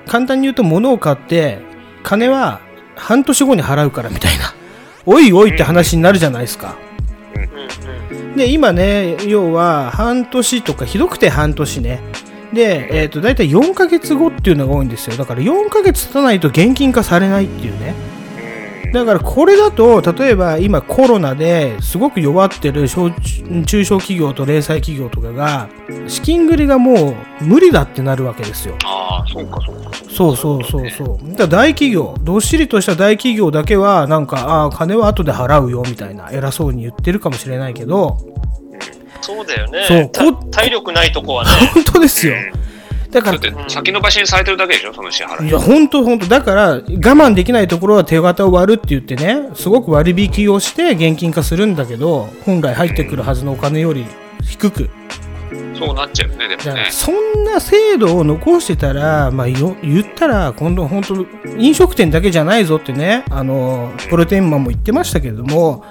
Speaker 1: 簡単に言うと物を買って、金は半年後に払うからみたいな。おいおいって話になるじゃないですか。
Speaker 3: うんうん
Speaker 1: で、今ね、要は半年とか、ひどくて半年ね。で、えっ、と、大体4ヶ月後っていうのが多いんですよ。だから4ヶ月経たないと現金化されないっていうね。だからこれだと、例えば今コロナですごく弱ってる小中小企業と零細企業とかが、資金繰りがもう無理だってなるわけですよ。
Speaker 2: ああ、そうか、そうか。
Speaker 1: そうそうそうそう。だ大企業、どっしりとした大企業だけは、なんか、ああ、金は後で払うよみたいな、偉そうに言ってるかもしれないけど、
Speaker 3: そうだよね。
Speaker 1: そう
Speaker 3: 体力ないとこはね。
Speaker 1: 本当ですよ。だから
Speaker 2: 先延ばしにされてるだけでしょ、その支払い。
Speaker 1: いや、本当本当だから、我慢できないところは手形を割るって言ってね、すごく割引をして現金化するんだけど、本来入ってくるはずのお金より低く。
Speaker 2: そうなっちゃうよね、でもね。
Speaker 1: そんな制度を残してたら、まあ、よ言ったら、今度本当、飲食店だけじゃないぞってね、あの、プロテインマンも言ってましたけれども、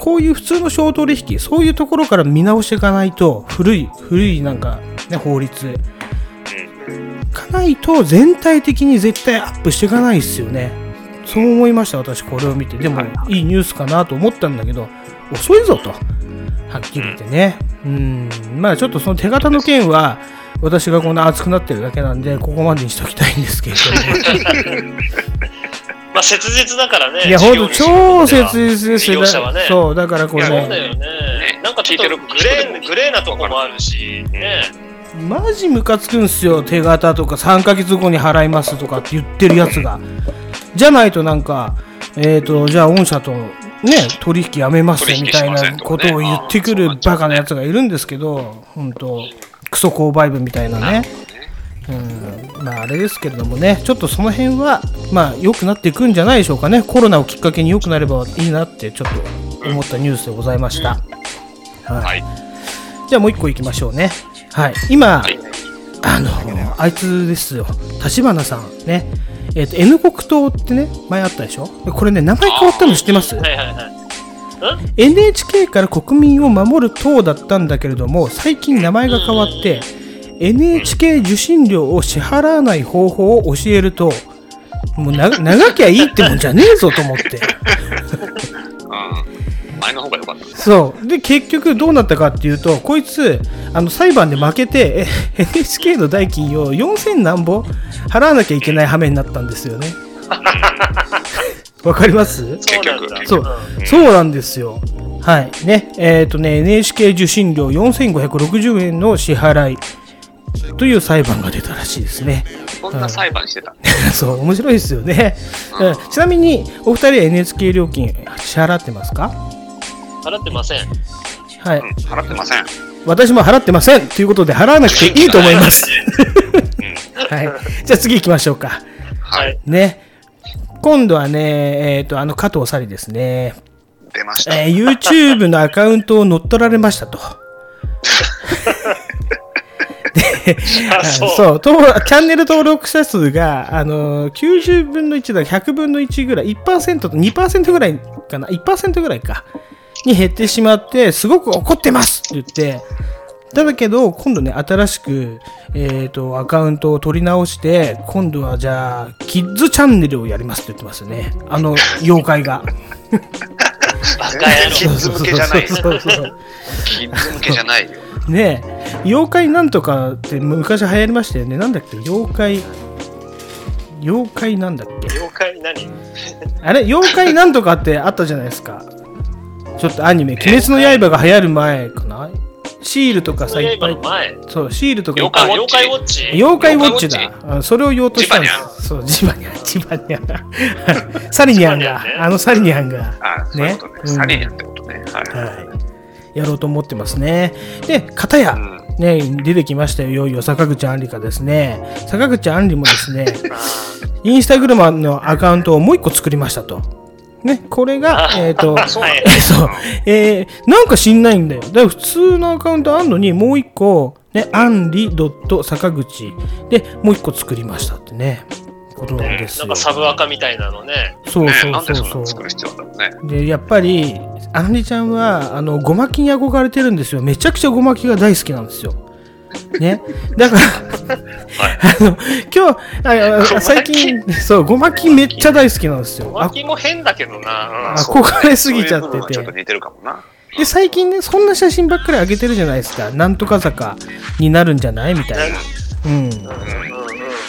Speaker 1: こういう普通の商取引、そういうところから見直していかないと、古い、古いなんか、ね、法律、ないと全体的に絶対アップしていかないですよね。そう思いました、私これを見て。でも、いいニュースかなと思ったんだけど、遅いぞと。はっきり言ってね。うん。まあちょっとその手形の件は、私がこんな熱くなってるだけなんで、ここまでにしときたいんですけれども。
Speaker 3: まあ切実だからね。
Speaker 1: いや、ほんと超切実です
Speaker 3: 事業者はね。
Speaker 1: そう、だからこれ
Speaker 3: そうだ
Speaker 1: ね、
Speaker 3: よね。なんかちょっとグレーグレーなとこもあるし、ね。
Speaker 1: マジムカつくんすよ。手形とか3ヶ月後に払いますとかって言ってるやつが。じゃないとなんか、えっ、と、じゃあ御社とね、取引やめますみたいなことを言ってくるバカなやつがいるんですけど、本当クソ購買部みたいなね。うん、まああれですけれどもね、ちょっとその辺は、まあ良くなっていくんじゃないでしょうかね。コロナをきっかけに良くなればいいなってちょっと思ったニュースでございました。はい。
Speaker 2: はい。
Speaker 1: じゃあもう一個いきましょうね。はい。今、
Speaker 2: はい
Speaker 1: あの、あいつですよ。立花さんね。えっ、と、N 国党ってね、前あったでしょ？でこれね、名前変わったの知ってます？
Speaker 3: はいはいはい。
Speaker 1: NHK から国民を守る党だったんだけれども最近名前が変わって NHK 受信料を支払わない方法を教えるともうな長きゃいいってもんじゃねえぞと思って
Speaker 2: うん。前の方。
Speaker 1: そうで結局どうなったかっていうとこいつあの裁判で負けてえ NHK の代金を4000何ぼ払わなきゃいけない羽目になったんですよねわかります？
Speaker 3: そうなんだ。
Speaker 2: 結局
Speaker 1: そう、そうなんですよ。はい。ね、えっ、とね、NHK 受信料4560円の支払いという裁判が出たらしいですね。
Speaker 2: そんな裁判してた。
Speaker 1: そう、面白いですよね。うんちなみに、お二人は NHK 料金支払ってますか？
Speaker 3: 払ってません。
Speaker 1: はい。
Speaker 2: うん。払ってません。
Speaker 1: 私も払ってませんということで、払わなくていいと思います。はい。じゃあ次行きましょうか。
Speaker 2: は
Speaker 3: はいい。
Speaker 1: ね。今度はね、えっ、と、あの、加藤紗里ですね。
Speaker 2: 出ました。
Speaker 1: えー YouTube のアカウントを乗っ取られましたと。
Speaker 3: あ、そう。
Speaker 1: そうチャンネル登録者数が、あのー90分の1だ、100分の1ぐらい、1%と2%ぐらいかな、1%ぐらいか、に減ってしまって、すごく怒ってますって言って、だけど、今度ね、新しく、えっ、と、アカウントを取り直して、今度はじゃあ、キッズチャンネルをやりますって言ってますよね。あの、妖怪が。
Speaker 3: バカ野
Speaker 2: キッズ向けじゃない。キッズ向けじゃないよ。
Speaker 1: ねえ、妖怪なんとかって昔流行りましたよね。なんだっけ、妖怪、妖怪なんだっけ？
Speaker 3: 妖怪何？
Speaker 1: あれ、妖怪なんとかってあったじゃないですか。ちょっとアニメ、鬼滅の刃が流行る前かな？シールとかさ、いっぱい。そう、シールとかいっ
Speaker 3: あ、
Speaker 1: ぱい。
Speaker 3: 妖怪ウォッチ？
Speaker 1: 妖怪ウォッチ？
Speaker 2: 妖
Speaker 1: だ。あそれを言おうとしたんです。そう、ジバニャン、ジバニャン。サリニャンがあのサリニャンが。
Speaker 2: ね。
Speaker 1: うん
Speaker 2: サリニャンってことね。はい。
Speaker 1: はい、やろうと思ってますね。で、片や、
Speaker 2: うん
Speaker 1: ね、出てきましたよ、いよいよ坂口杏里香ですね。坂口杏里もですね、インスタグラムのアカウントをもう一個作りましたと。ね、これが、
Speaker 3: あ
Speaker 1: えっ、と、
Speaker 3: そう
Speaker 1: えーなんか知んないんだよ。だから普通のアカウントあんのに、もう一個、ね、アンリ坂口で、もう一個作りましたってね、ことなんですよ。
Speaker 3: なんかサブアカみたいなのね。
Speaker 2: ね
Speaker 1: そうそうそうそう
Speaker 2: そんなの作る必要だね。
Speaker 1: でやっぱりあんりちゃんはあのごまきに憧れてるんですよめちゃくちゃごまきが大好きなんですよね。だから、あの、今日、あ最近、そう、ごまきめっちゃ大好きなんですよ。
Speaker 3: 脇も変だけどな。
Speaker 1: 憧れすぎちゃってて。
Speaker 2: ちょっと似てるかもな。
Speaker 1: で、最近ね、そんな写真ばっかり上げてるじゃないですか。なんとか坂になるんじゃないみたいな。うん。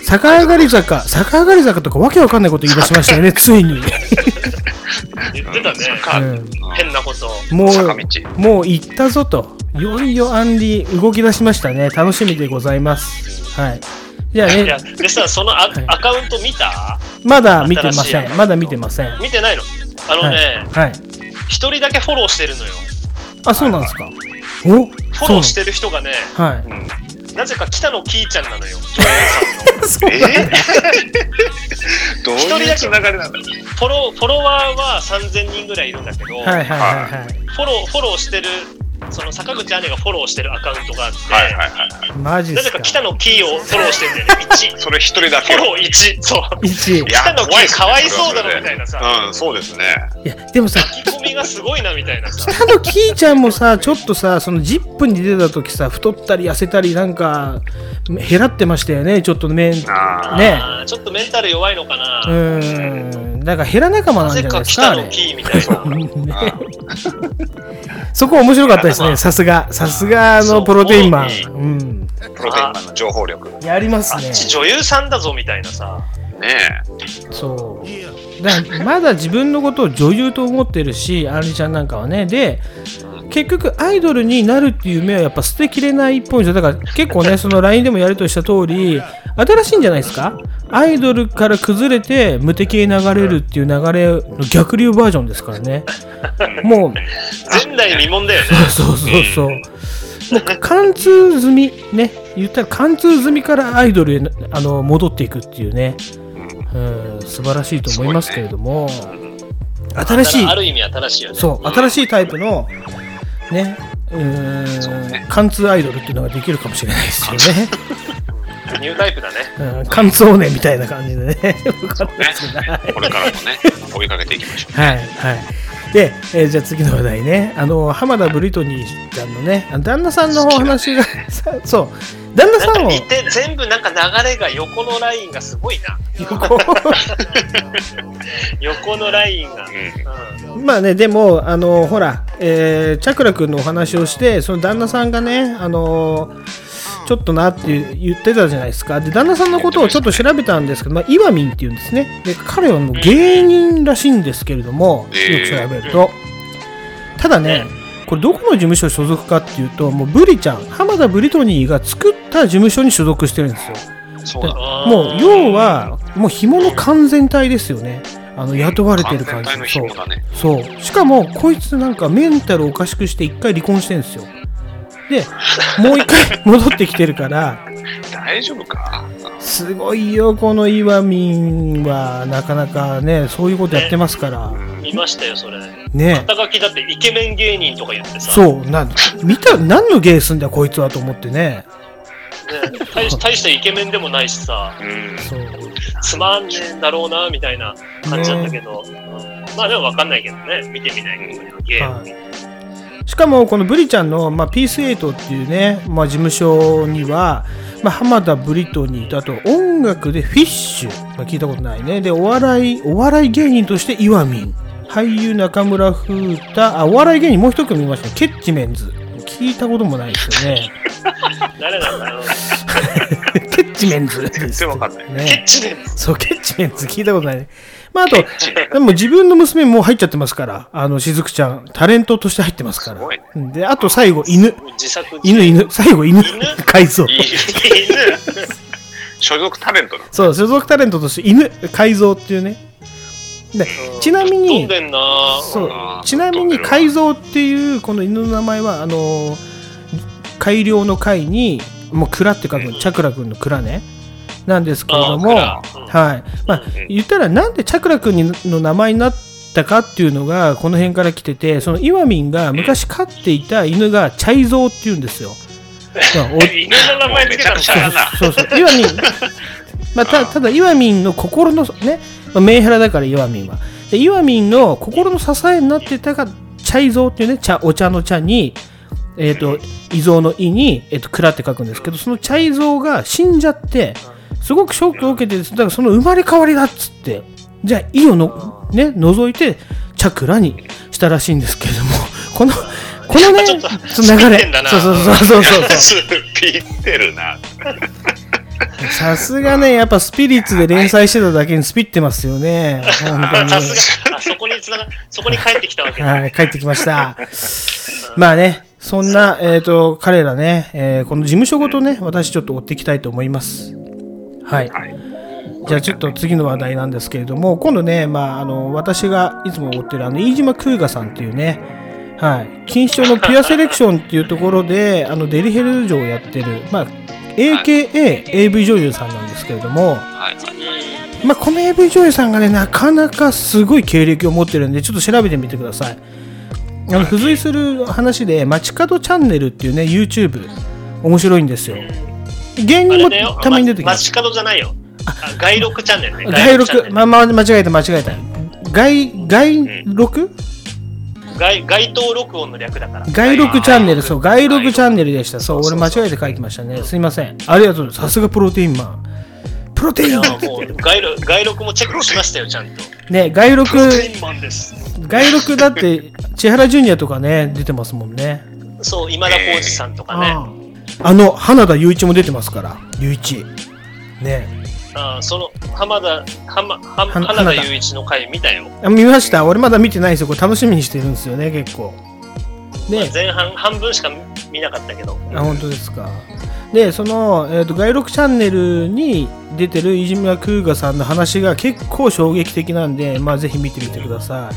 Speaker 1: 逆上がり坂、逆上がり坂とかわけわかんないこと言い出しましたよね、ついに。
Speaker 3: 言ってたね。
Speaker 1: うん
Speaker 3: 変なこと。
Speaker 1: もう、もう行ったぞと。いよいよアンディ動き出しましたね。楽しみでございます。はい。じゃあね、
Speaker 3: でさ、そのア,、
Speaker 1: はい
Speaker 3: アカウント見た？
Speaker 1: まだ見てません。まだ見てません。
Speaker 3: 見てないの？あのね、
Speaker 1: はい。はい。
Speaker 3: 一、人だけフォローしてるのよ。
Speaker 1: あ、そうなんですか。お？
Speaker 3: フォローしてる人がね、
Speaker 1: はい。
Speaker 2: うん。
Speaker 3: なぜか北野キーちゃんなのよ。女優さんの
Speaker 2: え どういうつなんだ
Speaker 3: フォローフォロワーは3000人ぐらいいるんだけど、
Speaker 1: はいはいはいはい。
Speaker 3: フォローフォローしてる、その坂口姉がフォローしてるアカウントがあって、
Speaker 2: はいはいはい。
Speaker 1: マジっすか？
Speaker 3: なぜか。北野キーをフォローしてるんだよね。1。
Speaker 2: それ一人だけ。
Speaker 3: フォロー1。そう。
Speaker 1: 1。
Speaker 2: いや
Speaker 3: 北野キーかわいそうだろみたいなさ
Speaker 2: うん、そうですね。
Speaker 1: いや、でもさ、
Speaker 3: 書き込みがすごいなみたいなさ。
Speaker 1: 北野キーちゃんもさ、ちょっとさ、そのジップに出た時さ、太ったり痩せたり、なんか、減らってましたよね、ちょっとね。
Speaker 2: あ
Speaker 1: ね。
Speaker 3: ちょっとメンタル弱いのかな。
Speaker 1: うーん。だから、ヘラ仲間な
Speaker 3: なん
Speaker 1: じゃないですか、あれ。
Speaker 3: 北野キーみたいな。
Speaker 1: ねそこ面白かったですね、さすが。さすがのプロテインマン。
Speaker 2: プロテインマンの情報力。ね
Speaker 1: やりますね
Speaker 3: あっ。ち女優さんだぞみたいなさ。
Speaker 2: え。
Speaker 1: そう。だまだ自分のことを女優と思ってるし、アンリちゃんなんかはね。で、結局アイドルになるっていう夢はやっぱ捨てきれないっぽいんですよ。だから結構ね、その LINE でもやりとりした通り、新しいんじゃないですか？アイドルから崩れて無敵へ流れるっていう流れの逆流バージョンですからね。もう、
Speaker 3: 前代未聞だよね。
Speaker 1: そうそうそう。もう貫通済み、ね、言ったら貫通済みからアイドルへあの戻っていくっていうね、うん、素晴らしいと思いますけれども、新しい、
Speaker 3: ある意味新しいよね。
Speaker 1: そう、新しいタイプの、ね、うーん、
Speaker 2: ね
Speaker 1: 貫通アイドルっていうのができるかもしれないですよね。
Speaker 3: ニュータイプだね。
Speaker 1: うん、貫通おねみたいな感じでね。わかんないですけどはい
Speaker 2: これからもね、追いかけていきましょう。
Speaker 1: はい、はい。で、えーじゃあ次の話題ね。あの、浜田ブリトニーちゃんのね、旦那さんのお話が、さそう、旦那さんを、
Speaker 3: 似て、全部なんか流れが横のラインがすごいな。
Speaker 1: 横
Speaker 3: 横のラインが。
Speaker 2: うん。
Speaker 3: うん
Speaker 1: まあね、でも、あの、ほら、えー、チャクラ君のお話をして、その旦那さんがね、あのちょっとなって言ってたじゃないですか。で、旦那さんのことをちょっと調べたんですけど、まあ、イワミンっていうんですね。で、彼はもう芸人らしいんですけれども、
Speaker 2: えー
Speaker 1: よく調べると。ただね、これどこの事務所所属かっていうと、もうブリちゃん、浜田ブリトニーが作った事務所に所属してるんですよ。
Speaker 2: そう
Speaker 1: もう、要は、もう紐の完全体ですよね。あの、雇われてる感じ
Speaker 2: の
Speaker 1: そう。そう。しかも、こいつなんかメンタルおかしくして一回離婚してるんですよ。で、もう一回戻ってきてるから、
Speaker 2: 大丈夫か？
Speaker 1: すごいよ、このイワミンは、なかなかね、そういうことやってますから。
Speaker 3: 見ましたよ、それ。
Speaker 1: ね。
Speaker 3: 肩書きだってイケメン芸人とか言ってさ。
Speaker 1: そう、なん見た、何の芸すんだよ、こいつはと思ってね。
Speaker 3: ね大し 大したイケメンでもないしさ、
Speaker 2: うん。
Speaker 1: そう。
Speaker 3: つまんねえんだろうな、みたいな感じだったけど。うんまあでもわかんないけどね。見てみないけど、ゲーム。
Speaker 1: はいしかもこのブリちゃんの、まあ、ピースエイトっていうね、まあ、事務所には、まあ、浜田ブリトニーとあと音楽でフィッシュ、まあ、聞いたことないね。でお笑いお笑い芸人としてイワミン俳優中村風太あお笑い芸人もう一組いましたね。ケッチメンズ。聞いたこともないですよね。
Speaker 3: 誰なんだろう。
Speaker 1: ケッチメンズ
Speaker 2: 全然わかんない。
Speaker 3: ケッ
Speaker 1: ね
Speaker 3: チメン
Speaker 1: そうケッチメンズ聞いたことないねまああと でも自分の娘も入っちゃってますから。あのしずくちゃんタレントとして入ってますから。
Speaker 2: ね
Speaker 1: うん。であと最後犬。
Speaker 3: 自作自
Speaker 1: 犬犬。最後犬。
Speaker 3: 犬？
Speaker 1: 改造。
Speaker 3: 犬。
Speaker 2: 所属タレント
Speaker 1: そう所属タレントとして犬。改造っていうね。でちなみにそう。ちなみに改造っていうこの犬の名前はあの改良の会にもう蔵って書くの。チャクラ君の蔵ねなんですけれども
Speaker 3: あー
Speaker 1: はい。まあ言ったらなんでチャクラ君にの名前になったかっていうのがこの辺から来ててそのイワミンが昔飼っていた犬がチャイゾウっていうんですよ。
Speaker 3: 犬の名前つけたの
Speaker 2: めちゃくちゃだな
Speaker 1: そう。そう、イワミン、まあ、たただ、イワミンの心のね、まあメンヘラだから、イワミンは。でイワミンの心の支えになってたが、チャイゾウっていうね、茶お茶の茶に、えっ、と、遺蔵の意に、えっ、と、蔵って書くんですけど、その茶遺蔵が死んじゃって、すごくショックを受けて、だからその生まれ変わりだっつって、じゃあ、意をの、ね、除いて、チャクラにしたらしいんですけれども、この、このね、流れそうそうそうそうそう
Speaker 2: ピってるな。
Speaker 1: さすがね、やっぱスピリッツで連載してただけにスピってますよね。本当に。
Speaker 3: さすが、あそこにつなが、そこに帰ってきたわけだ。
Speaker 1: はい、帰ってきました。まあね、そんな、えっ、と、彼らね、えーこの事務所ごとね、私ちょっと追っていきたいと思います。はい。じゃあちょっと次の話題なんですけれども、今度ね、まあ、あの、私がいつも追ってるあの、飯島空河さんっていうね、はい、錦糸町のピュアセレクションっていうところで、あの、デリヘル嬢をやってる、まあ、AKA AV 女優さんなんですけれども、
Speaker 2: はい。
Speaker 1: まあ、この AV 女優さんがね、なかなかすごい経歴を持ってるんで、ちょっと調べてみてください。あの付随する話で、街角チャンネルっていうね、YouTube、面白いんですよ。芸人も。たまに出てきます。
Speaker 3: 街角じゃないよ。あ外録チャンネルね。
Speaker 1: 外録、まあまあ、間違えた、間違えた。外、外録？
Speaker 3: 外街頭録音の略だから。
Speaker 1: 外録チャンネル、そう、外録チャンネルでした。そう、俺間違えて書きましたね。すいません。ありがとう。さすがプロテインマン。プロテイン
Speaker 3: いやもう外録外録もチェックしましたよ、ちゃんと。
Speaker 1: ね、外録、
Speaker 3: プロテインマンです。
Speaker 1: 外録だって、千原ジュニアとかね、出てますもんね。
Speaker 3: そう、今田耕司さんとかね。
Speaker 1: あの、花田雄一も出てますから、雄一。ね
Speaker 3: あその浜田浜浜田雄一の回見たよ。
Speaker 1: あ見ました俺まだ見てないんですよ。これ楽しみにしてるんですよね、結構。で、
Speaker 3: 前半半分しか見なかったけど。
Speaker 1: あ、本当ですか。で、その、えっ、と、外録チャンネルに出てる飯島空河さんの話が結構衝撃的なんで、まあ、ぜひ見てみてくださ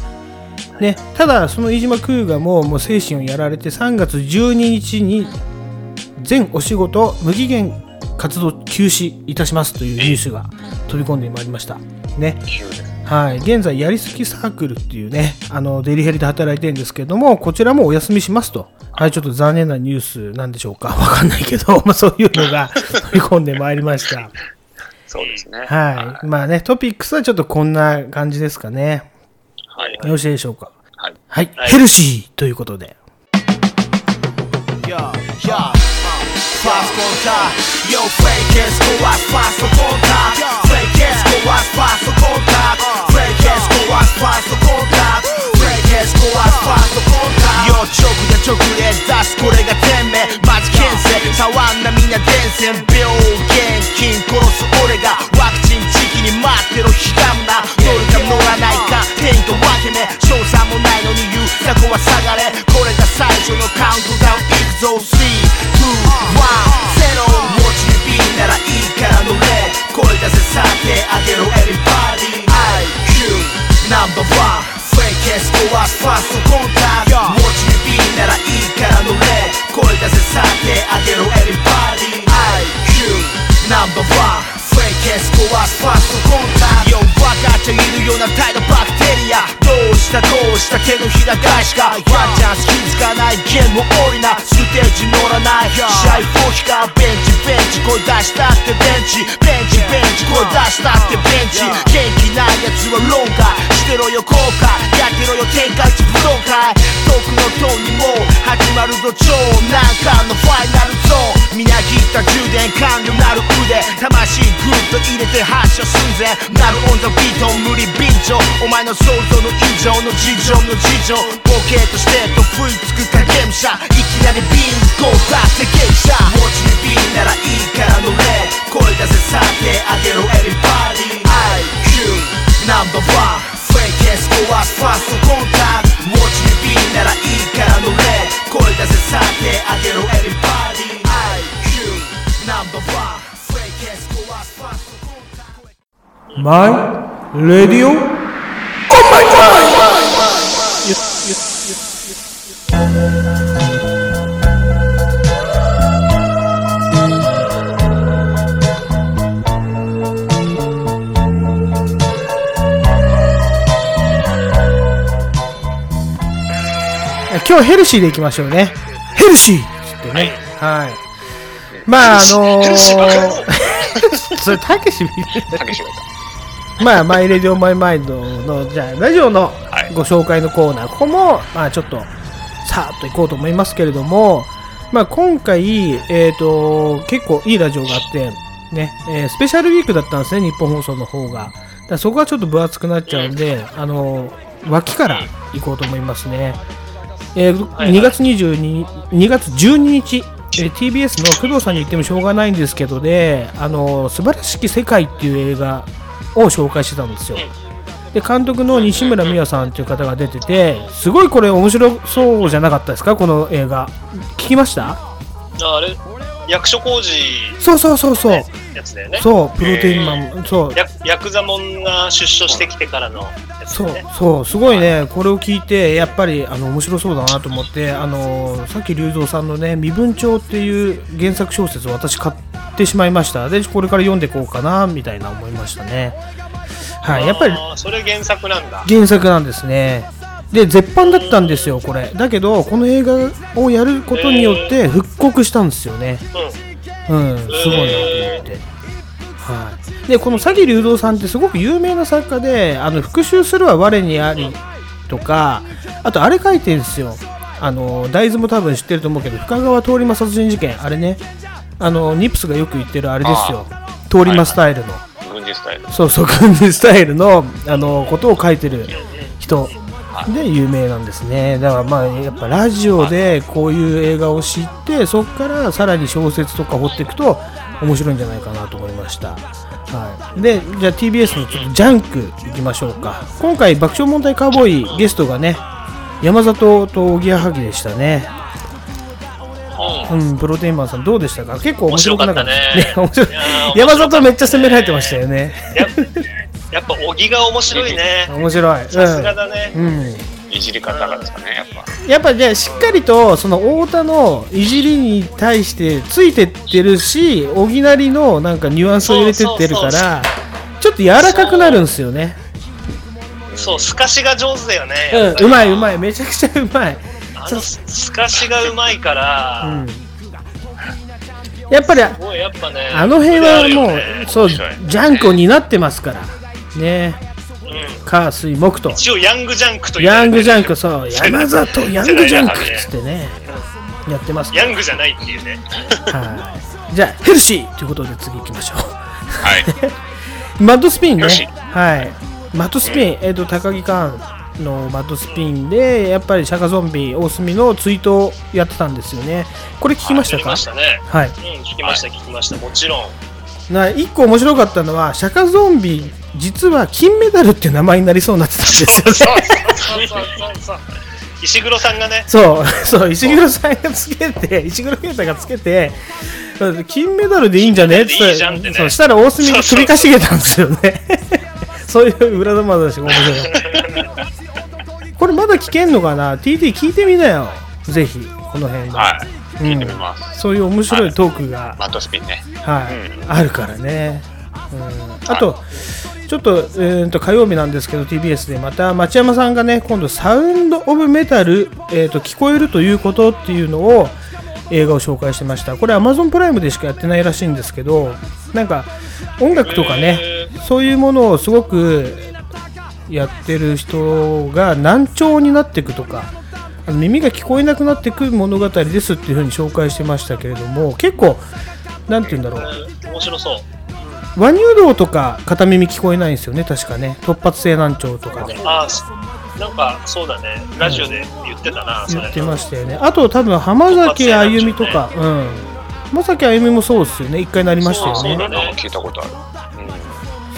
Speaker 1: い。ね、ただ、その飯島空河ももう精神をやられて3月12日に全お仕事無期限活動休止いたしますというニュースが飛び込んでまいりました。ね。はい、現在、やりすぎサークルっていうね、あのデリヘルで働いてるんですけども、こちらもお休みしますと、はい、ちょっと残念なニュースなんでしょうか、わかんないけど、まあ、そういうのが飛び込んでまいりました。
Speaker 2: そうですね。
Speaker 1: はい、まあね、トピックスはちょっとこんな感じですかね。
Speaker 2: はい。
Speaker 1: よろしいでしょうか。
Speaker 2: はい。
Speaker 1: はい、
Speaker 3: はい
Speaker 1: ヘルシーということで。
Speaker 5: Yeah, yeah. Fast contact. Yo, fake is go as fast for contact. Fake is go as fast for contact. Fake is go as fast for contact. Fake is go as fast for contact. Yo, 直で直で出すこれが天命マジ牽制触んなみんな伝染病現金殺す俺がワクチン手のひら返しかワンチャンス気づかない。ゲーム降りなステージ乗らない。試合フォーヒかベンチベンチ声出したってベンチ。ベンチベンチ声出したってベンチ。元気ないやつはロンガーしてろよ後悔。やってろよ天下一武道会遠くの塔にも始まるぞ超難関のファイナルゾーン。みなぎった充電完了なる腕。魂グッと入れて発射寸前。なるオンザビート無理便乗。お前の想像の以上の事情の事情。ボケとしてと食いつく影武者いきなりビンゴ出せ芸者持ち指ならいいから乗れ声出せさてあげろ Everybody IQ ナンバーワンフェイケスコアスファーストコンタクト持ち指ならいいから乗れ声出せさてあげろ Everybody IQ ナンバーワンフェイケスコアスファーストコンタクト
Speaker 1: マイレディオ今日ヘルシーでいきましょうね。ヘルシーっつってね。はい。まあ、あの
Speaker 2: ヘルシー
Speaker 1: それ、たけし見る
Speaker 2: たい
Speaker 1: まあ、マイレディオマイマインドの、じゃあ、ラジオの
Speaker 2: はい
Speaker 1: ご紹介のコーナー、ここも、まあ、ちょっと、さーっといこうと思いますけれども、まあ、今回、えーと、結構いいラジオがあって、ねえー、スペシャルウィークだったんですね、日本放送の方が。だそこはちょっと分厚くなっちゃうんで、あの脇から行こうと思いますね。えー、2月22 2月12日、えー、TBS の工藤さんに言ってもしょうがないんですけどで、あの素晴らしき世界っていう映画を紹介してたんですよ。で監督の西村美和さんという方が出ててすごいこれ面白そうじゃなかったですか？この映画。聞きました？
Speaker 3: あれ役所工事
Speaker 1: そうそうそうそう。
Speaker 3: やつだよね。
Speaker 1: そうプロテインマンそう。
Speaker 3: ヤクザモンが出所してきてからの
Speaker 1: そうそう。すごいね。これを聞いてやっぱりあの面白そうだなと思ってあのさっき龍造さんのね「身分帳」っていう原作小説を私買ってしまいました。でこれから読んでいこうかなみたいな思いましたね。はいやっぱり
Speaker 3: それ原作なんだ。
Speaker 1: 原作なんですねで絶版だったんですよこれ。だけどこの映画をやることによって復刻したんですよね。うん、うん、すごいなと思って。はい、でこの佐木隆三さんってすごく有名な作家で「あの復讐するは我にあり」とかあとあれ書いてるんですよ。あの大豆も多分知ってると思うけど深川通り魔殺人事件。あれね。あのニップスがよく言ってるあれですよ。通り魔スタイルの、
Speaker 2: 軍事スタイル。
Speaker 1: そうそう軍事スタイルのあのことを書いてる人で有名なんですね。だからまあやっぱラジオでこういう映画を知ってそこからさらに小説とか掘っていくと面白いんじゃないかなと思いました。はい、でじゃあ TBS のちょっとジャンクいきましょうか。今回爆笑問題カーボーイゲストがね山里とおぎやはぎでしたね。うん、プロテインマンさんどうでしたか？結構面白かった。ね。ね面白い。山里めっちゃ攻められてましたよね
Speaker 3: やっぱ小木が面白いね。
Speaker 1: 面白
Speaker 3: い。さすがだね、
Speaker 2: うん。いじり方がですかね、やっぱ。
Speaker 1: やっぱじゃあしっかりとその太田のいじりに対してついてってるし、小木なりのなんかニュアンスを入れてってるから、ちょっと柔らかくなるんですよね。
Speaker 3: そう、透かしが上手だよね。
Speaker 1: うん、うまいうまい、めちゃくちゃうまい。
Speaker 3: あの透かしがうまいから、うん、
Speaker 1: やっぱり、
Speaker 3: ね、
Speaker 1: あの辺はもう、ね、そう、ジャンクを担ってますから。ね。火水木と。
Speaker 3: 一応ヤングジャンクと
Speaker 1: ヤングジャンクそう。山里ヤングジャンクっつってね。やってます
Speaker 3: ヤングじゃないっていうね。
Speaker 1: はい。じゃあヘルシーということで次行きましょう。
Speaker 2: はい。
Speaker 1: マッドスピンね。はい。マッドスピン、えっ、ー、と高木寛のマッドスピンでやっぱり釈迦ゾンビ大隅のツイートをやってたんですよね。これ聞きましたか？
Speaker 3: 聞きましたね。はい、うん、聞きました聞きました。もちろん。
Speaker 1: な1個面白かったのは釈迦ゾンビ実は金メダルっていう名前になりそうになってたんですよね。
Speaker 3: 石黒さんがね。
Speaker 1: そうそう石黒さんがつけて石黒啓太がつけて金メダルでいいんじゃね？って言ったら、ね、そうしたら大隅が首かしげたんですよね。そういう裏玉だし面白いこれまだ聞けんのかな？TT 聞いてみなよ。ぜひこの辺で、
Speaker 2: はい。聞いてみます、
Speaker 1: そういう面白いトークが、
Speaker 2: マットスピンね。
Speaker 1: はい、あるからね、うん、あと、ちょっと,、えー、と火曜日なんですけど TBS でまた町山さんがね今度サウンド・オブ・メタル、えー、と聞こえるということっていうのを映画を紹介してました。これ Amazon プライムでしかやってないらしいんですけどなんか音楽とかねそういうものをすごくやってる人が難聴になっていくとか耳が聞こえなくなっていく物語ですっていう風に紹介してましたけれども結構なんて言うんだろ
Speaker 3: う。面白そう。
Speaker 1: 和乳道とか片耳聞こえないんですよね確かね。突発性難聴とか。で
Speaker 3: ああなんかそうだね。ラジオで言ってたな、
Speaker 1: うん、言ってましたよね。あと多分浜崎あゆみとか、ね、うん。浜崎あゆみもそうですよね。一回なりましたよね。
Speaker 2: そうだね。聞いたことある。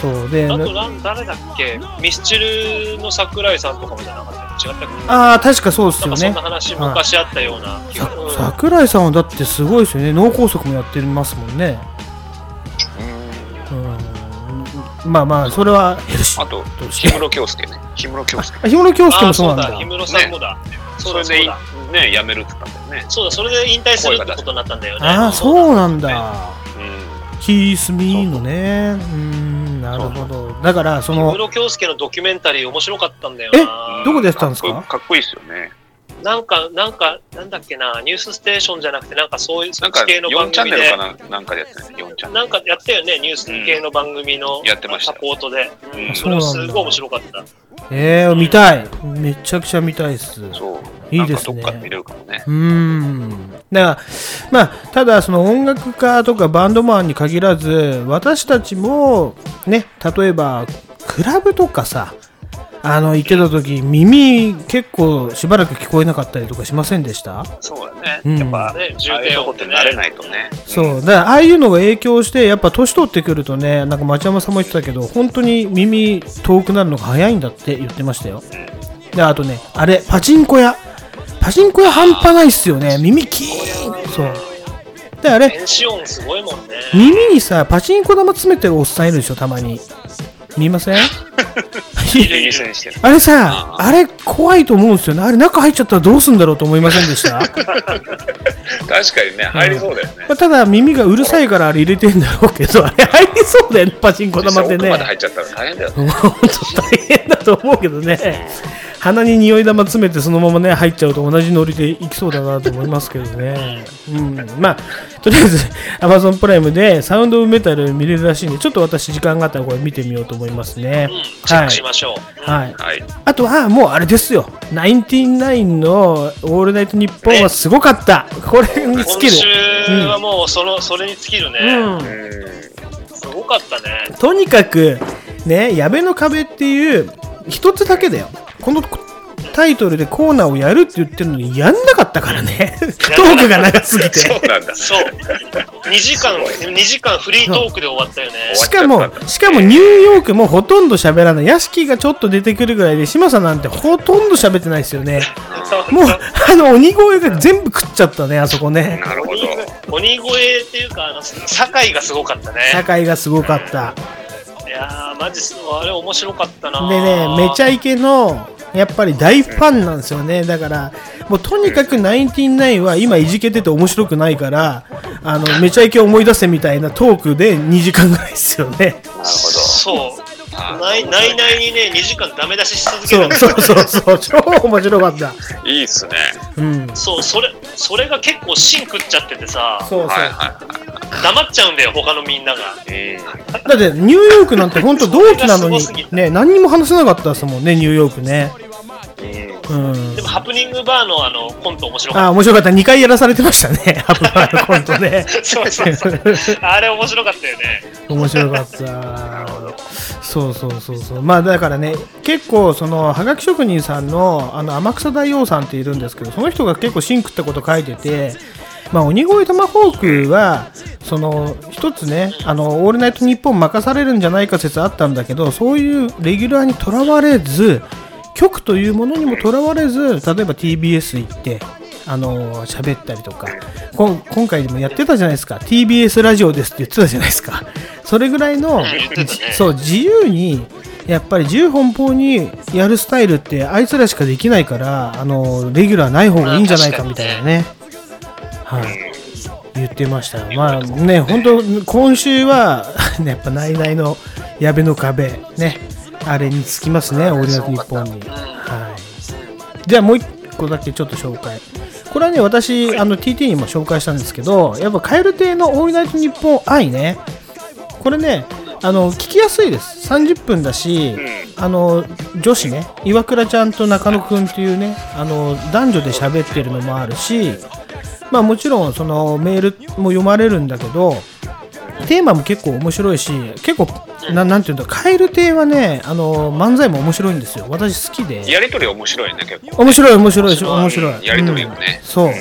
Speaker 1: そうで
Speaker 3: あと誰だっけ？ミスチルの桜井さんとかもじゃなかった違った
Speaker 1: ああ確かそうですよね。そ
Speaker 3: んな話昔あったような
Speaker 1: 桜井さんはだってすごいですよね。脳梗塞もやってますもんね。うんまあまあそれは
Speaker 2: ヘルシーあと氷室京介ね。氷室京介。
Speaker 1: 氷室京介もそうなんだ。
Speaker 3: 氷室さんもだ、
Speaker 2: ね、それでね辞めるって言ったんだよね。
Speaker 3: そうだそれで引退するってことになったんだよね。
Speaker 1: ああそうなんだ、キースミーのね。うんなるほど。だから、その。
Speaker 3: 小室京介のドキュメンタリー面白かったんだよ
Speaker 1: な。えどこでやったんですか？
Speaker 2: かっこいいですよね。
Speaker 3: なんか、なんか、なんだっけな、ニュースステーションじゃなくて、なんかそういう、そっち系の番組で。
Speaker 2: なんかな？んかでやってたね、4チャンネル。
Speaker 3: なんかやったよね、ニュース系の番組の、
Speaker 2: やってました
Speaker 3: サポートで。うん、それすごい面白かった。
Speaker 1: ええー、見たい。めちゃくちゃ見たいっす。
Speaker 2: そう。
Speaker 1: いいですね
Speaker 2: なんかどっかで見れるかもね。
Speaker 1: うん。だから、まあ、ただ、その音楽家とかバンドマンに限らず、私たちも、ね、例えば、クラブとかさ、あの、行ってた時、耳結構しばらく聞こえなかったりとかしませんでした？
Speaker 2: そうだね。
Speaker 1: うん
Speaker 2: やっぱ、
Speaker 3: ね重低音ってね
Speaker 2: って慣れないとね。
Speaker 1: そう。だから、ああいうのが影響して、やっぱ年取ってくるとね、なんか町山さんも言ってたけど、本当に耳遠くなるのが早いんだって言ってましたよ。で、あとね、あれ、パチンコ屋。パチンコ屋半端ないっすよね。耳キーン。そう。で、あれ、
Speaker 3: 電子音すごいもんね。
Speaker 1: 耳にさ、パチンコ玉詰めてるおっさんいるでしょ、たまに。見ません？あれさ、あれ怖いと思うんですよね。あれ中入っちゃったらどうすんだろうと思いませんでした？
Speaker 2: 確かにね、入りそうだよね。
Speaker 1: まあただ耳がうるさいからあれ入れてんだろうけど、あれ入りそうだよね、パチンコ玉ってね。
Speaker 2: 奥まで入っちゃったら大変だよね。
Speaker 1: 本当大変だと思うけどね。鼻に匂い玉詰めてそのままね入っちゃうと同じノリでいきそうだなと思いますけどね。うん。まあ、とりあえず Amazon プライムでサウンドメタル見れるらしいんで、ちょっと私時間があったらこれ見てみようと思いますね
Speaker 3: うん。、チェッ
Speaker 1: はい
Speaker 3: クし。ましょう。
Speaker 1: はい。
Speaker 2: はい。
Speaker 1: あとはもうあれですよ。ナインティナインのオールナイトニッポンはすごかった。これに尽きる。
Speaker 3: 今週はもうその、それに尽きるね。
Speaker 1: うん。
Speaker 2: うん。
Speaker 3: すごかったね。
Speaker 1: とにかく、ね、矢部の壁っていう、一つだけだよ。このタイトルでコーナーをやるって言ってるのに、やんなかったからね。トークが長すぎ
Speaker 2: そ
Speaker 1: て。
Speaker 2: うなんだ。
Speaker 3: そう。2時間、2時間フリートークで終わったよね。
Speaker 1: しかも、しかもニューヨークもほとんど喋らない。屋敷がちょっと出てくるぐらいで、嶋佐なんてほとんど喋ってないですよね。もう、あの、鬼越が全部食っちゃったね、あそこね。
Speaker 2: なるほど。
Speaker 3: 鬼越っていうか、あの、酒井がすごかったね。
Speaker 1: 社会がすごかった。
Speaker 3: いやー、マジそうあれ面白かったな。
Speaker 1: でね、めちゃイケの、やっぱり大ファンなんですよね。だから、もうとにかくナインティナインは今いじけてて面白くないから、あの、めちゃイケ思い出せみたいなトークで2時間ぐらいですよね。
Speaker 2: なるほど。
Speaker 3: そう。
Speaker 2: あ
Speaker 3: ないないないにね、2時間ダメ出しし続け
Speaker 1: そう
Speaker 3: るんだ
Speaker 1: そうそうそう、超面白かった。
Speaker 2: いいっすね。
Speaker 1: うん。
Speaker 3: そう、それ、それが結構芯食っちゃっててさ、
Speaker 1: そうそう。
Speaker 2: はいは
Speaker 3: 黙っちゃうんだよ、他のみんなが。
Speaker 2: いはい。
Speaker 1: だってニューヨークなんて本当同期なのに
Speaker 3: それがすごすぎ、た
Speaker 1: ね、何にも話せなかったですもんね、ニューヨークね。
Speaker 2: うん。
Speaker 1: うん
Speaker 3: で。も、ハプニングバーのあの、コント面白かっ
Speaker 1: あ、面白かった。2回やらされてましたね、ハプバーのコントね。
Speaker 3: た。そうそうそう。あれ面白かったよね。
Speaker 1: 面白かった。そうそうそうそう。まあだからね、結構その、はがき職人さんの、あの、天草大王さんっているんですけど、その人が結構シンクってこと書いてて、まあ、鬼越トマホークは、その、一つね、あの、オールナイトニッポン任されるんじゃないか説あったんだけど、そういうレギュラーにとらわれず、局というものにもとらわれず、例えば TBS 行って、あの喋ったりとかこん今回でもやってたじゃないですか。TBS ラジオですって言ってたじゃないですか。それぐらいの、そう自由にやっぱり自由奔放にやるスタイルってあいつらしかできないからあのレギュラーない方がいいんじゃないかみたいなね、はい、言ってましたよ。まあね本当今週は ねやっぱナイナイの矢部の壁ねあれにつきますねオールナイトニッポンに、はい、じゃあもう一個だけちょっと紹介これはね私あの TT にも紹介したんですけどやっぱ蛙亭のオールナイトニッポン愛ね。これねあの聞きやすいです。30分だし、あの女子ね岩倉ちゃんと中野くんっていうねあの男女で喋ってるのもあるしまあもちろんそのメールも読まれるんだけどテーマも結構面白いし結構ななんていうんだ蛙亭はねあの漫才も面白いんですよ。私好きで。
Speaker 2: やりとり面白いね、結構。
Speaker 1: 面白い面白い面白い。
Speaker 2: やりとりがね。
Speaker 1: うん。そう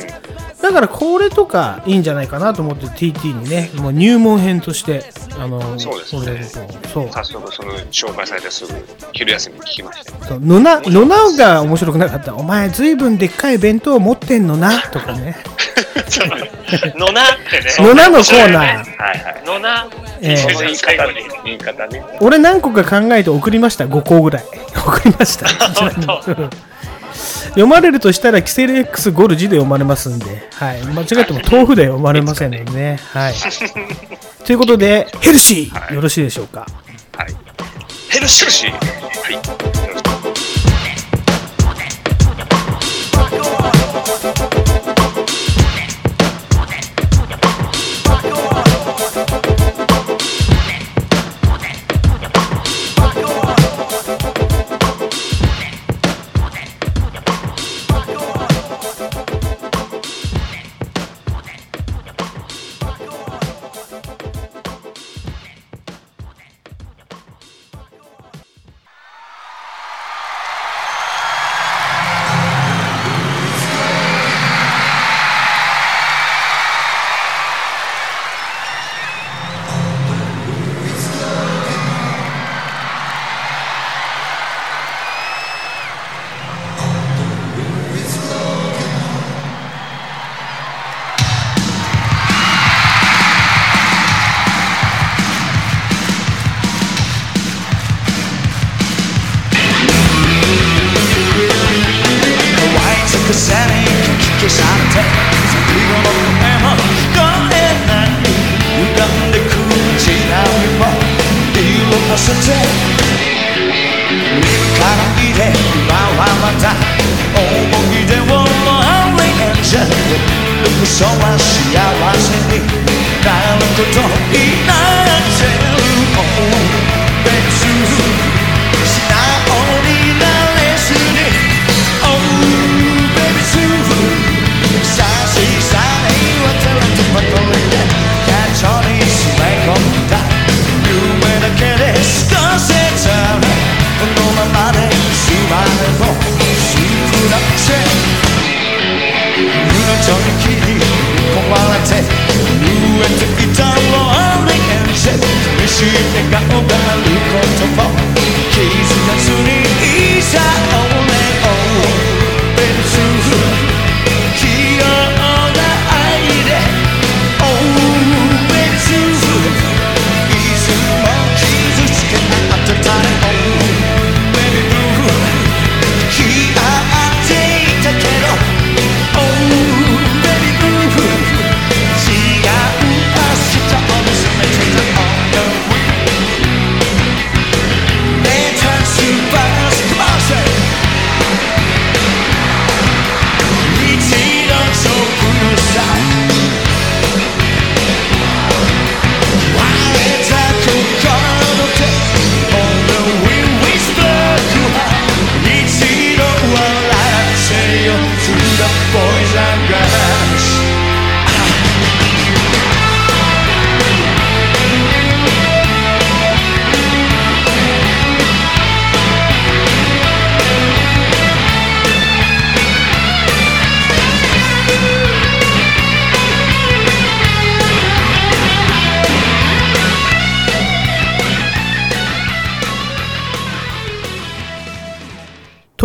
Speaker 1: だからこれとかいいんじゃないかなと思って TT にねもう入門編としてあの
Speaker 2: そうですね
Speaker 1: そう
Speaker 2: 早速その紹介されてすぐ昼休みに聞きましたよ。
Speaker 1: そう野な野なが面白くなかったお前ずいぶんでっかい弁当持ってんのなとかね
Speaker 3: のなってね。
Speaker 1: 野なのコーナー
Speaker 2: はいはい。
Speaker 3: のな。
Speaker 1: ええ
Speaker 3: その最後に。
Speaker 2: 言い方ね。
Speaker 1: 俺何個か考えて送りました5個ぐらい 送りました うん読まれるとしたらキセル X ゴルジで読まれますんで、はい、間違っても豆腐で読まれませんのでね、はい、ということでヘルシー、
Speaker 2: はい。
Speaker 1: よろしいでしょうか。
Speaker 2: はい。
Speaker 3: ヘルシー。
Speaker 2: し、はい。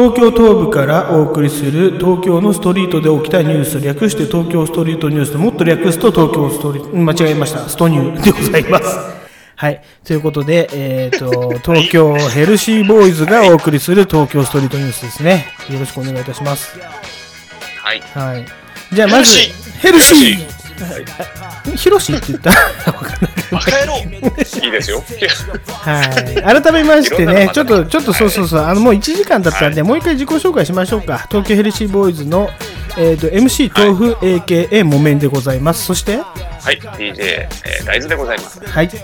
Speaker 1: 東京東部からお送りする東京のストリートで起きたニュース略して東京ストリートニュースでもっと略すと東京ストリート間違えました。ストニューでございます。はい。ということで、えー、と東京ヘルシーボーイズがお送りする東京ストリートニュースですね。よろしくお願いいたします。
Speaker 2: はい。
Speaker 1: はい。じゃあまずヘルシー ヒロシって言ったわかんない
Speaker 3: バカ野郎
Speaker 2: いいですよ。
Speaker 1: はい、改めましてね、ちょっと、ちょっとそうそうそう、あのもう1時間だったんで、もう一回自己紹介しましょうか。東京ヘルシーボーイズの、えー、と MC 豆腐 AKA 木綿でございます。そして、
Speaker 2: はい。DJ、えー、大豆でございます。
Speaker 1: はい、
Speaker 3: と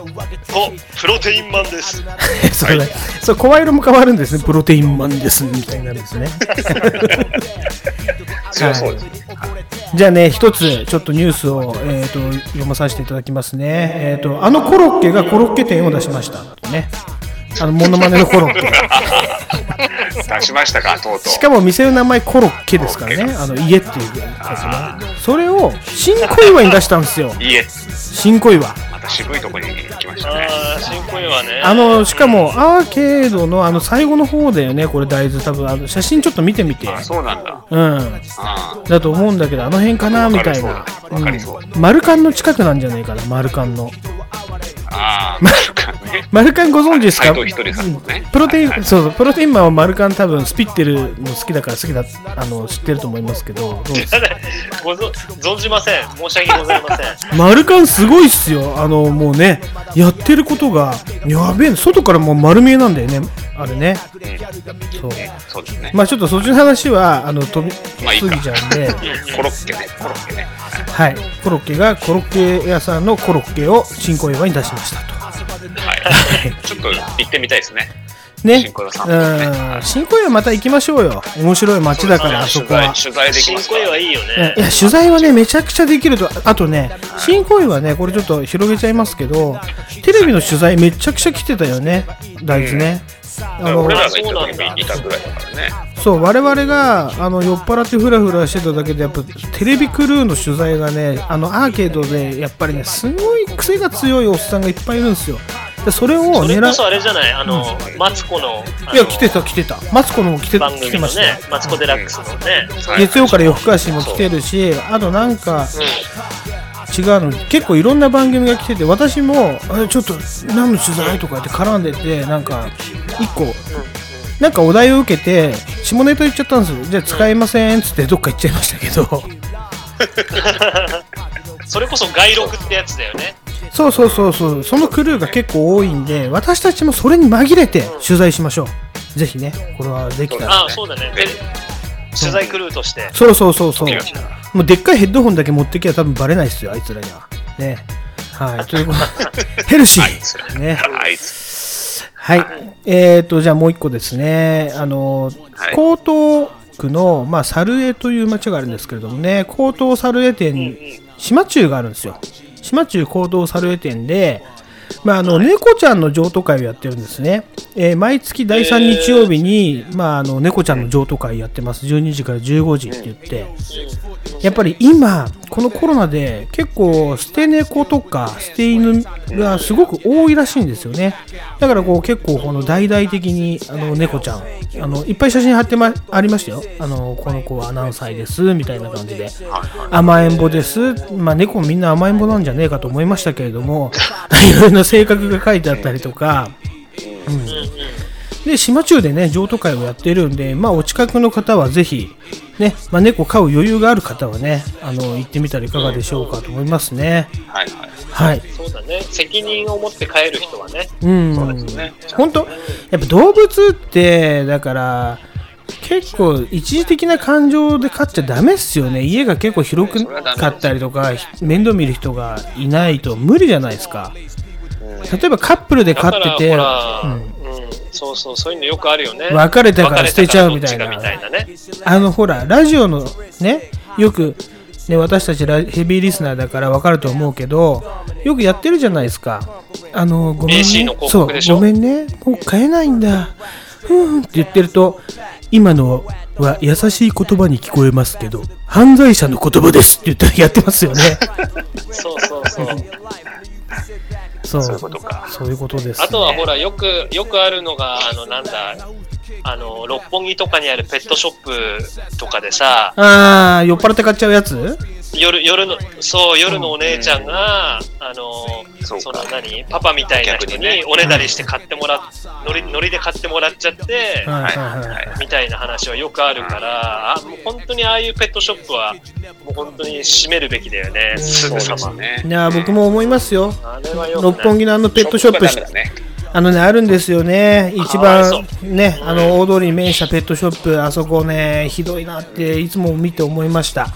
Speaker 3: プロテインマンです
Speaker 1: そうだ、そう、声色も変わるんですね。プロテインマンですみたいになるんですね。
Speaker 2: 強そうです。
Speaker 1: じゃあね、一つちょっとニュースを、えー、と読まさせていただきますね。えー、とあのコロッケがコロッケ店を出しました。ね。あのモノマネのコロッケ。
Speaker 2: 出しましたか、とうとう。
Speaker 1: しかも店の名前コロッケですからね。あの家っていうやつね。それを新小岩に出したんですよ。新小岩。
Speaker 2: また渋いところに来ましたね。
Speaker 3: ああ新小岩ね
Speaker 1: あの、しかもアーケードのあの最後の方だよね。これ大豆多分あの写真ちょっと見てみて。
Speaker 2: あ、そうなんだ。
Speaker 1: うん。
Speaker 2: あ
Speaker 1: だと思うんだけど、あの辺かなみたいな。
Speaker 2: わかりそう
Speaker 1: うんマルカンの近くなんじゃないかな、マルカンの。
Speaker 2: あ、あ。
Speaker 1: マルカンご存知ですか？プロテイン、
Speaker 2: はいはい
Speaker 1: そうそう、プロテインマンはマルカン多分スピッテルの好きだから好きだ、あの、知ってると思いますけど、どうです？か
Speaker 3: ごぞ存じません申し訳ございません
Speaker 1: マルカンすごいっすよ。あの、もうね、やってることが、やべえ、外からもう丸見えなんだよね、あれね。そう。
Speaker 2: そうですね。
Speaker 1: まあちょっとそっちの話は、あの、飛び
Speaker 2: まあいいか
Speaker 1: 過ぎちゃうんで、
Speaker 2: コロッケね、コロッケね。
Speaker 1: はい。コロッケがコロッケ屋さんのコロッケを新小岩に出しましたと。
Speaker 2: はい。ちょっと行ってみたいですね。
Speaker 1: ね
Speaker 2: 新小岩さんもね
Speaker 1: うん。新小岩また行きましょうよ。面白い街だから、あそこは。
Speaker 2: 取材でき
Speaker 3: 新
Speaker 2: ま
Speaker 3: いいよね
Speaker 1: いや取材はねめちゃくちゃできるとあとね新小岩ねこれちょっと広げちゃいますけどテレビの取材めちゃくちゃ来てたよね大豆ね、あの
Speaker 2: 俺らが行った時にいたぐらいだからね。
Speaker 1: そう我々があの酔っ払ってフラフラしてただけでやっぱテレビクルーの取材がねあのアーケードでやっぱりねすごい癖が強いおっさんがいっぱいいるんですよ。でそれを
Speaker 3: それ
Speaker 1: 狙
Speaker 3: こそあれじゃない？あの、マツコの
Speaker 1: いや来てた来てた。マツコのも来て
Speaker 3: 番組のねマツコ・デラックスのね、
Speaker 2: はい
Speaker 1: 月曜から夜更かしも来てるしあとなんか違うの結構いろんな番組が来てて私もあれちょっと何の取材とか言って絡んでてなんか一個なんかお題を受けて下ネタ言っちゃったんですよ。じゃあ使いませんっつってどっか行っちゃいましたけど。
Speaker 3: それこそ外録ってやつだよね。
Speaker 1: そうそうそうそう。そのクルーが結構多いんで私たちもそれに紛れて取材しましょう。ぜひねこれはできたら。
Speaker 3: ああそうだね。で取材クルーとして。
Speaker 1: そうそうそうそうもうでっかいヘッドホンだけ持ってきゃ多分バレないっすよあいつらにはねはい、ということで、ヘルシー。ね。
Speaker 2: あいつ。
Speaker 1: はい。えっ、と、じゃあもう一個ですね。あの、
Speaker 2: はい
Speaker 1: 江東区の、まあ、猿江という町があるんですけれどもね、江東猿江店、島中があるんですよ。島中江東猿江店で、まあ、あの、猫ちゃんの譲渡会をやってるんですね。えー毎月第3日曜日に、まあ、あの、猫ちゃんの譲渡会やってます。12時から15時って言って、やっぱり今、このコロナで結構捨て猫とか捨て犬がすごく多いらしいんですよね。だからこう結構この大々的にあの猫ちゃん、あのいっぱい写真貼ってまありましたよ。あのこの子は何歳ですみたいな感じで。甘えん坊です。まあ猫もみんな甘えん坊なんじゃねえかと思いましたけれども、いろいろな性格が書いてあったりとか、で、島中でね、譲渡会をやっているんで、まあ、お近くの方はぜひ、ね、まあ、猫飼う余裕がある方はね、あの、行ってみたらいかがでしょうかと思いますね。
Speaker 2: はいはい。
Speaker 1: はい。
Speaker 3: そうだね。責任を持って帰る人はね。
Speaker 1: うん。
Speaker 2: そうですね。
Speaker 1: 本当やっぱ動物って、だから、結構一時的な感情で飼っちゃダメっすよね。家が結構広くかったりとか、面倒見る人がいないと無理じゃないですか。例えばカップルで飼ってて、
Speaker 3: そうそう、そういうのよくあるよね。
Speaker 1: 別れたから捨てちゃうみたいな
Speaker 3: ね。
Speaker 1: あのほら、ラジオのね、よく、ね、私たちラヘビーリスナーだから分かると思うけど、よくやってるじゃないですか。あの、ごめんねそう、ごめんね。もう買えないんだ。ふーんって言ってると、今のは優しい言葉に聞こえますけど、犯罪者の言葉ですって言ってやってますよね。
Speaker 3: そうそうそう。
Speaker 1: そう、
Speaker 2: そういうことか。
Speaker 1: そういうことです、ね。
Speaker 3: あとはほら、よく、よくあるのが、あの、なんだ、あの、六本木とかにあるペットショップとかでさ、
Speaker 1: あー、酔っ払って買っちゃうやつ？
Speaker 3: 夜、夜の、そう、夜のお姉ちゃんが、あの、
Speaker 2: そうか
Speaker 3: その何、パパみたいな人におねだりして買ってもらっ、ノリ、ノリで買ってもらっちゃって、
Speaker 1: はいはい
Speaker 2: はい
Speaker 1: はい。
Speaker 2: はい。
Speaker 3: みたいな話はよくあるから、あもう本当にああいうペットショップは、もう本当に閉めるべきだよね、すぐさま。
Speaker 2: ね。
Speaker 1: いやー、僕も思いますよ。六本木のあのペットショップ
Speaker 2: ショップがダメだね。
Speaker 1: あのね、あるんですよね。一番ね、あの、大通りに面したペットショップ、あそこね、ひどいなって、いつも見て思いました。だ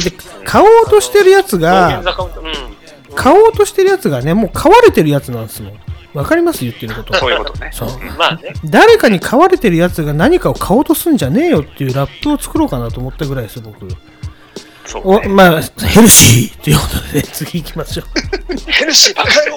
Speaker 1: って、買おうとしてるやつが、
Speaker 3: 坂うん。
Speaker 1: 買おうとしてるやつがね、もう買われてるやつなんですもん。わかります？言ってること。
Speaker 2: そういうことね。
Speaker 1: そう。
Speaker 3: まあね。
Speaker 1: 誰かに買われてるやつが何かを買おうとすんじゃねえよっていうラップを作ろうかなと思ったぐらいですよ、僕。お、
Speaker 2: そうね。
Speaker 1: まあ、ヘルシーということで、ね、次行きましょう。
Speaker 3: ヘルシーバカ野郎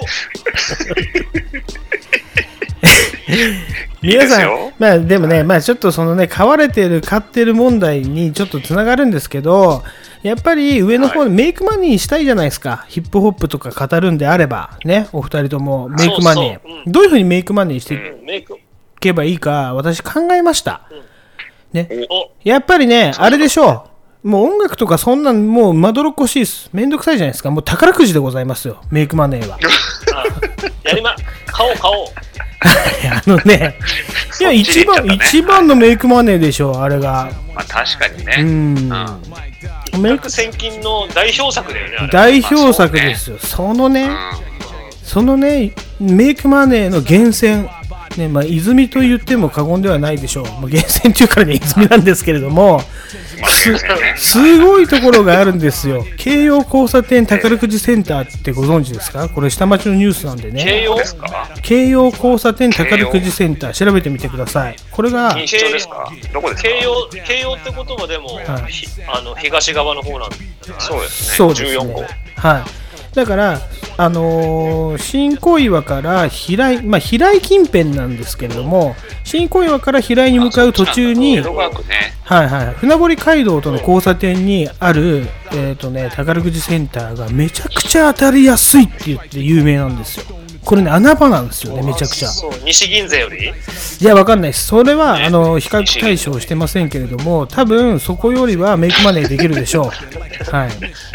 Speaker 1: 皆さん
Speaker 2: いい
Speaker 1: まあでもね、まあちょっとそのね、飼われてる、飼ってる問題にちょっとつながるんですけど、やっぱり上の方でメイクマネーにしたいじゃないですか。ヒップホップとか語るんであれば、ね、お二人ともメイクマネー。
Speaker 3: そうそううん
Speaker 1: どういうふうにメイクマネーしていけばいいか、私考えました。ね。
Speaker 3: お、
Speaker 1: やっぱりね、あれでしょう。もう音楽とかそんなんもうまどろっこしいです。めんどくさいじゃないですか。もう宝くじでございますよ。メイクマネーは。
Speaker 3: あやりま、買おう買おう。
Speaker 1: あのね、いや、一番、
Speaker 2: ね
Speaker 1: 一番のメイクマネーでしょ、あれが。
Speaker 2: まあ確かに
Speaker 1: う
Speaker 2: ね。
Speaker 1: ん。メイク
Speaker 3: 百千金の代表作だよね。
Speaker 1: 代表作ですよ。そのね、そのね、メイクマネーの源泉。ね、まあ、泉と言っても過言ではないでしょう。まあ、源泉っていうからね、泉なんですけれども、すすごいところがあるんですよ。京葉交差点宝くじセンターってご存知ですか？これ下町のニュースなんでね。
Speaker 3: 慶応
Speaker 2: ですか？
Speaker 1: 京葉交差点宝くじセンター調べてみてください。これが、
Speaker 2: 錦糸町ですか？どこですか？
Speaker 3: 慶応、慶応ってことはでも、
Speaker 1: はい
Speaker 3: ひあの東側の方なんだ。
Speaker 2: そうですね。
Speaker 1: そうです
Speaker 2: 14号
Speaker 1: ね。。はい。だから、あのー新小岩から平井、まあ、平井近辺なんですけれども、新小岩から平井に向かう途中に。はいはい、船堀街道との交差点にある、えっ、とね、宝くじセンターがめちゃくちゃ当たりやすいって言って有名なんですよ。これね、穴場なんですよね、めちゃくちゃ。
Speaker 3: 西銀座より？
Speaker 1: いや、わかんないです。それは、あの、比較対象してませんけれども、多分、そこよりはメイクマネーできるでしょう。はい。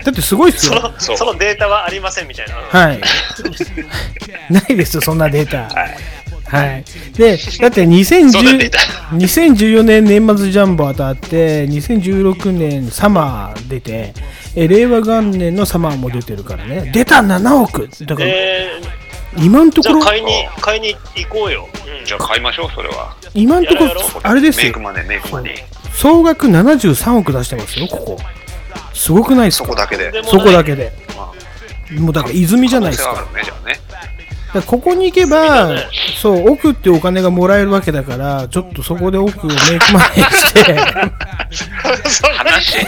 Speaker 1: だってすごいっすよ。
Speaker 3: そのそのデータはありませんみたいな。
Speaker 1: はい。ないですよ、そんなデータ。はい。で、だって
Speaker 3: そんな
Speaker 1: 2010
Speaker 3: データ
Speaker 1: 2014年年末ジャンボ当たって、2016年サマー出て、え令和元年のサマーも出てるからね。出た7億だから、
Speaker 3: え
Speaker 1: 今のところ
Speaker 3: 買いに買いに行こうよ、うん、
Speaker 2: じゃあ買いましょうそれは。
Speaker 1: 今のところあれですよ。
Speaker 2: メイクマネメイクマネ。
Speaker 1: 総額73億出してますよここ。すごくないですか？
Speaker 2: そこだけで。
Speaker 1: そこだけで、まあ、
Speaker 6: もうだから泉じゃないですか、
Speaker 2: ねじゃね、
Speaker 6: だここに行けば、そう奥ってお金がもらえるわけだからちょっとそこで奥をメイクマネーして。
Speaker 2: 話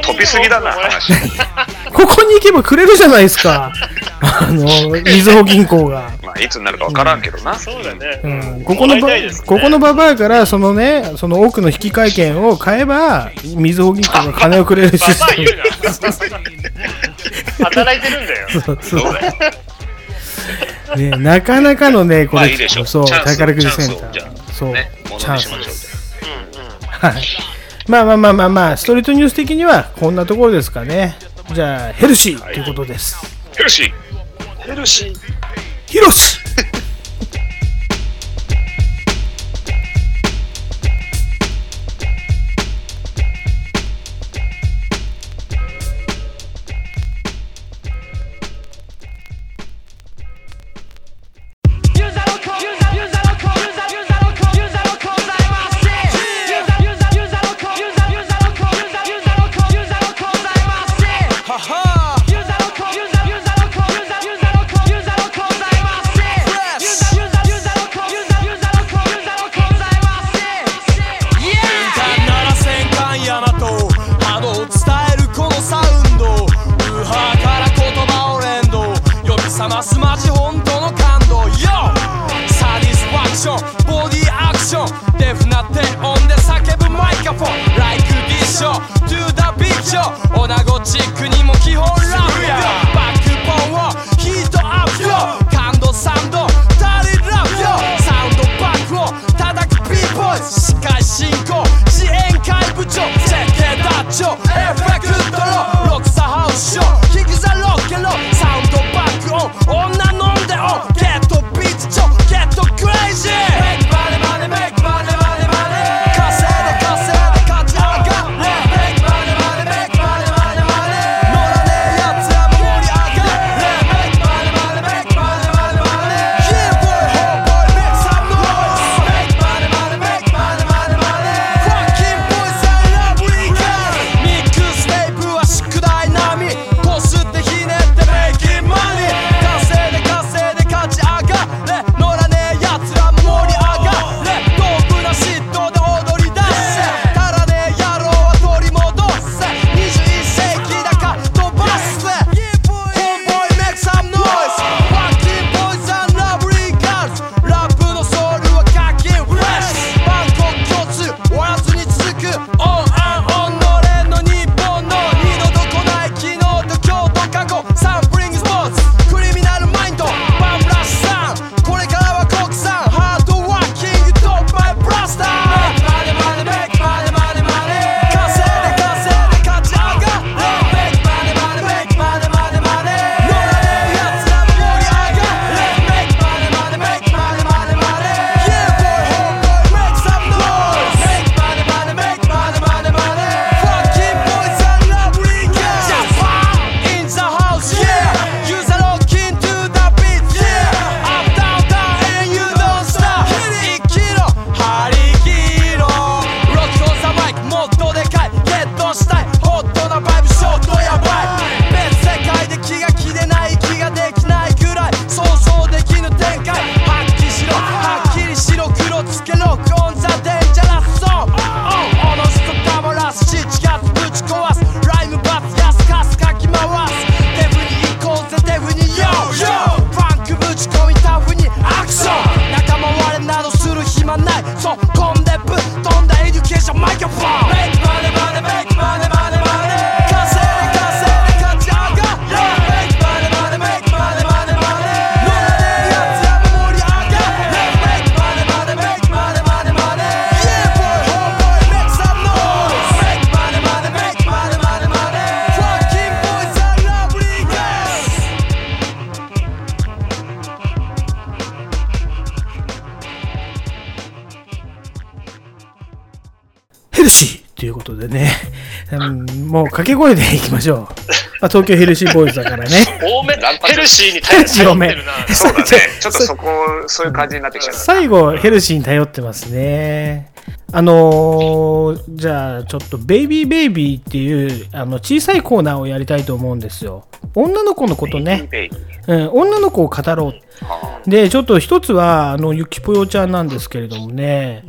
Speaker 2: 飛びすぎだな話。
Speaker 6: ここに行けばくれるじゃないですか。あのみずほ銀行が、
Speaker 2: まあ、いつになるか分からんけどな、うん、
Speaker 3: そうだね、
Speaker 6: うん、ここのば、
Speaker 3: ね、
Speaker 6: ここのババアからそのねその奥の引換券を買えばみずほ銀行が金をくれるシステム
Speaker 3: 働いてるんだよ。
Speaker 6: そう。そう
Speaker 2: だよ。
Speaker 6: ね、なかなかのね、これ、
Speaker 2: まあ、いいでしょう。
Speaker 6: そう宝くじセンター、そう、チャンス
Speaker 2: です。ま
Speaker 6: あ。まあまあまあまあ、ストリートニュース的にはこんなところですかね。じゃあ、ヘルシーということです。
Speaker 2: ヘルシー。
Speaker 3: ヘルシー。
Speaker 6: ヒロシ。掛け声でいきましょう。まあ、東京ヘルシーボーイズだからね。
Speaker 3: 多め、ヘルシーに頼ってるな。
Speaker 2: そうだね。ちょっとそこ、そういう感じになってきちゃう。
Speaker 6: 最後、ヘルシーに頼ってますね。
Speaker 1: あのー、じゃあちょっと「ベイビーベイビー」っていうあの小さいコーナーをやりたいと思うんですよ。女の子のことね。うん、女の子を語ろう。でちょっと一つはあのゆきぽよちゃんなんですけれどもね、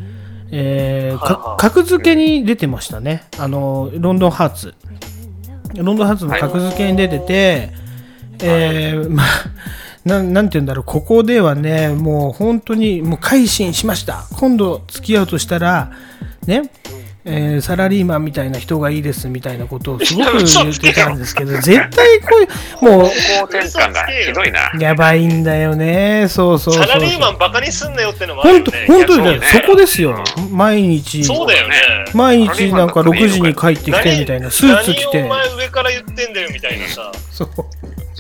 Speaker 1: えー、格付けに出てましたね。あのロンドンハーツ。ロンドンハーツの格付けに出てて、えーまあななんて言うんだろうここではねもう本当にもう改心しました今度付き合うとしたらねえーサラリーマンみたいな人がいいですみたいなことをすごく言ってたんですけど絶対こういうもう。やばいんだよね。そうそうそうそう。
Speaker 3: サラリーマンバカにすんなよってのもあるよ
Speaker 1: 本当
Speaker 3: ね。
Speaker 1: 本当にね
Speaker 2: いやそうね
Speaker 1: そこですよ。毎日。
Speaker 3: そうだよね。
Speaker 1: 毎日なんか6時に帰ってきてみたいな、スーツ着て
Speaker 3: 何をお。前上から言ってんだよみたいなさ。
Speaker 1: そう。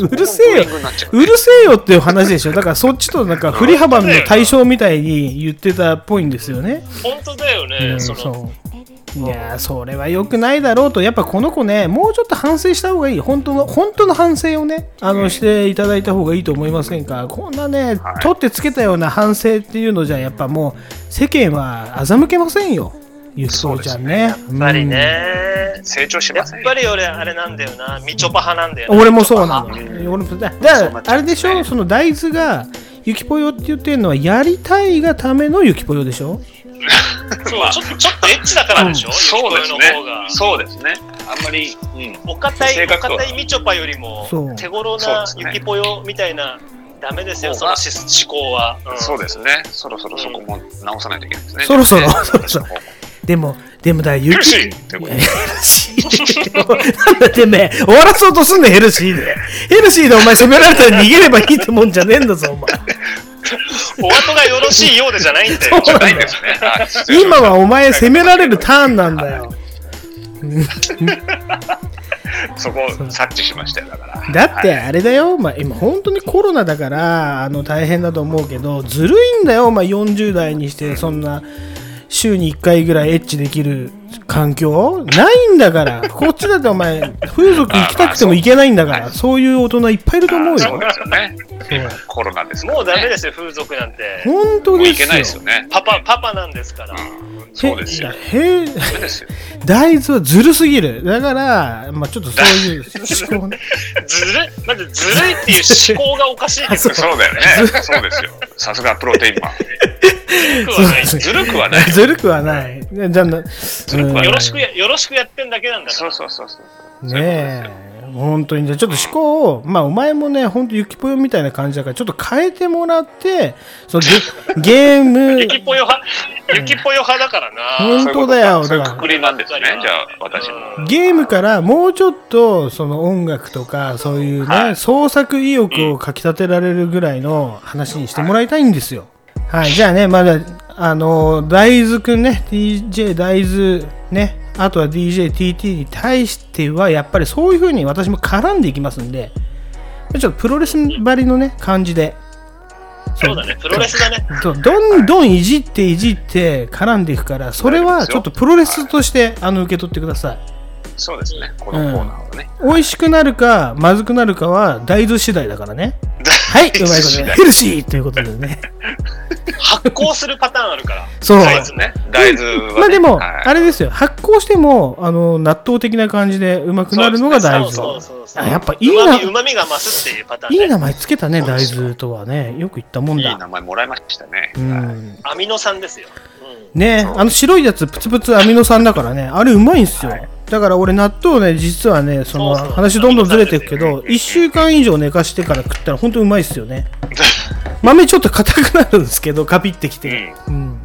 Speaker 1: うるせえよ。うるせえよっていう話でしょ。だからそっちとなんか振り幅の対象みたいに言ってたっぽいんですよね。
Speaker 3: 本当だよ
Speaker 1: う
Speaker 3: ね。
Speaker 1: ん、そう。いやーそれは良くないだろうと、やっぱこの子ね、もうちょっと反省した方がいい、本当の本当の反省をね、あのしていただいた方がいいと思いませんか、こんなね、
Speaker 2: はい
Speaker 1: 取ってつけたような反省っていうのじゃ、やっぱもう、世間は欺けませんよ、ゆきそうちゃんね。やっ
Speaker 3: やっぱりね。
Speaker 2: 成長し
Speaker 3: やっ
Speaker 2: ませんよ
Speaker 3: ぱり俺あれなんだよな。みちょぱ派なんだよ。
Speaker 1: 俺もそうなの。
Speaker 2: うん
Speaker 1: 俺もだだから、あれでしょ、その大豆が、ゆきぽよって言ってるのは、やりたいがためのゆきぽよでしょ？
Speaker 3: そうちょっとちょっとエッチだからでしょ？
Speaker 2: そうですね
Speaker 3: ゆきぽよの方が。
Speaker 2: そうですねあんまり、うん、
Speaker 3: お堅いお
Speaker 2: 性格とは
Speaker 3: 堅いみちょぱよりも
Speaker 1: そう
Speaker 3: 手頃な
Speaker 2: そうですね
Speaker 3: ゆきぽよみたいなダメですよ。そのし思考は。うん
Speaker 2: そうですねそろそろそこも直さないといけないですね、
Speaker 1: そろそろそろそろでも、でもだ、ゆき
Speaker 2: ヘルシーってこと。
Speaker 1: ヘルシー。なんだてめえ、終わらそうとすんねヘルシーで。ヘルシーでお前攻められたら逃げればいいってもんじゃねえんだぞ、お前。
Speaker 3: お後がよろしいようでじゃないんだよ。
Speaker 2: じゃないんですね。
Speaker 1: 今はお前攻められるターンなんだよ。
Speaker 2: そこを察知しましたよだから。
Speaker 1: だって
Speaker 2: はい。
Speaker 1: あれだよ、まあ、今本当にコロナだからあの大変だと思うけどずるいんだよ、まあ、40代にしてそんな週に1回ぐらいエッチできる環境ないんだから。こっちだってお前風俗行きたくても行けないんだから。そういう大人いっぱいいると思うよ。
Speaker 2: そうですよね。今コロナです
Speaker 3: もうダメですよ、風俗なんて。
Speaker 1: 本当ですよ。
Speaker 2: もういけないですよね。
Speaker 3: パパ、パパなんですから。
Speaker 2: うんそうですよ。
Speaker 1: へ
Speaker 2: ですよ。
Speaker 1: 大豆はずるすぎる。だから、まあ、ちょっとそういう思考ね。
Speaker 3: ずる？い、まずずるいっていう思考がおかしいです
Speaker 2: そう。だよね。そうですよ。さすがプロテインマン ずるくはない。
Speaker 1: ずるくはない。じゃあな
Speaker 2: るくはない。
Speaker 3: よろしくや、よろしくやってんだけなんだから。
Speaker 2: そうそうそうそう。
Speaker 1: ねえ。本当に。じゃあちょっと思考をまあお前もね本当ゆきぽよみたいな感じだからちょっと変えてもらってそのゲ ゲーム。
Speaker 3: ゆきぽよ派、ゆきぽよ派だからな。
Speaker 1: 本当だよ。
Speaker 2: そうくくりなんですね。じゃあ私も。
Speaker 1: ゲームからもうちょっとその音楽とかそういうね、
Speaker 2: はい。
Speaker 1: 創作意欲をかきたてられるぐらいの話にしてもらいたいんですよはい、じゃあねまだあの大豆くんね DJ 大豆ねあとは DJTT に対してはやっぱりそういう風に私も絡んでいきますんでちょっとプロレスばりのね感じで。
Speaker 3: そうだね、プロレスだね。
Speaker 1: どんどんいじっていじって絡んでいくからそれはちょっとプロレスとしてあの受け取ってください。
Speaker 2: そうですねこのコーナーはね、
Speaker 1: 美味しくなるかまずくなるかは大豆次第だからね。はい、うまいことね。ヘルシーということでね。
Speaker 3: 発酵するパターンあるから。
Speaker 1: そう。
Speaker 3: 大豆ね。
Speaker 2: 大豆は、ね、
Speaker 1: まあでも、
Speaker 2: はい
Speaker 1: あれですよ。発酵しても、あの、納豆的な感じでうまくなるのが大豆。
Speaker 3: そうそうそう。
Speaker 1: あやっぱいいな
Speaker 3: うまみが増すっていうパターンね。
Speaker 1: いい名前つけたね、大豆とはね。よく言ったもんだ。
Speaker 2: いい名前もらいましたね、
Speaker 1: う
Speaker 2: はい
Speaker 1: ん。
Speaker 3: アミノ酸ですよ。うん。
Speaker 1: ねあの白いやつ、プツプツアミノ酸だからね。あれうまいんすよ。だから俺納豆ね、実はね、その
Speaker 3: そうそう
Speaker 1: 話どんどんずれていくけど、1週間以上寝かしてから食ったら本当うまいっすよね。豆ちょっと硬くなるんですけど、カピってきて。うん。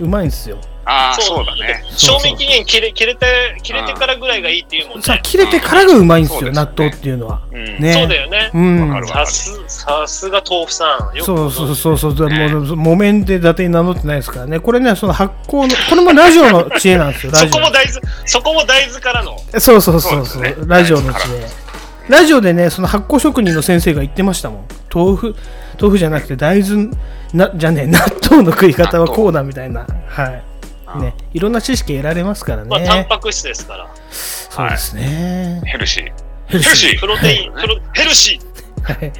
Speaker 1: うまいんすよ。
Speaker 2: ああそうだね
Speaker 3: 賞味期限切れ切れて切れてからぐらいがいいっていうもんね。
Speaker 1: さあ、切れてからがうまいん
Speaker 2: ですね
Speaker 1: 納豆っていうのは。
Speaker 2: うん
Speaker 1: ね。
Speaker 3: そうだよね。
Speaker 1: うん。
Speaker 3: さすさすが豆腐さん。よく
Speaker 1: そうそうそうそう、もう木綿で伊達に名乗ってないですからね。これね、その発酵の、これもラジオの知恵なんですよ、ラ
Speaker 3: そ
Speaker 1: ジ
Speaker 3: こも大豆そこも大豆からの。
Speaker 1: オ。そうそうそうそうラジオの知恵。ラジオでね、その発酵職人の先生が言ってましたもん。豆腐、豆腐じゃなくて大豆、なじゃねえ、納豆の食い方はこうだみたいな。はい。ね、いろんな知識得られますから
Speaker 3: まあタン
Speaker 1: ね。
Speaker 3: パク質ですから。
Speaker 1: そうですね。
Speaker 2: ヘルシー
Speaker 1: ヘル
Speaker 2: シー
Speaker 3: プロテインプロヘルシー。
Speaker 1: はい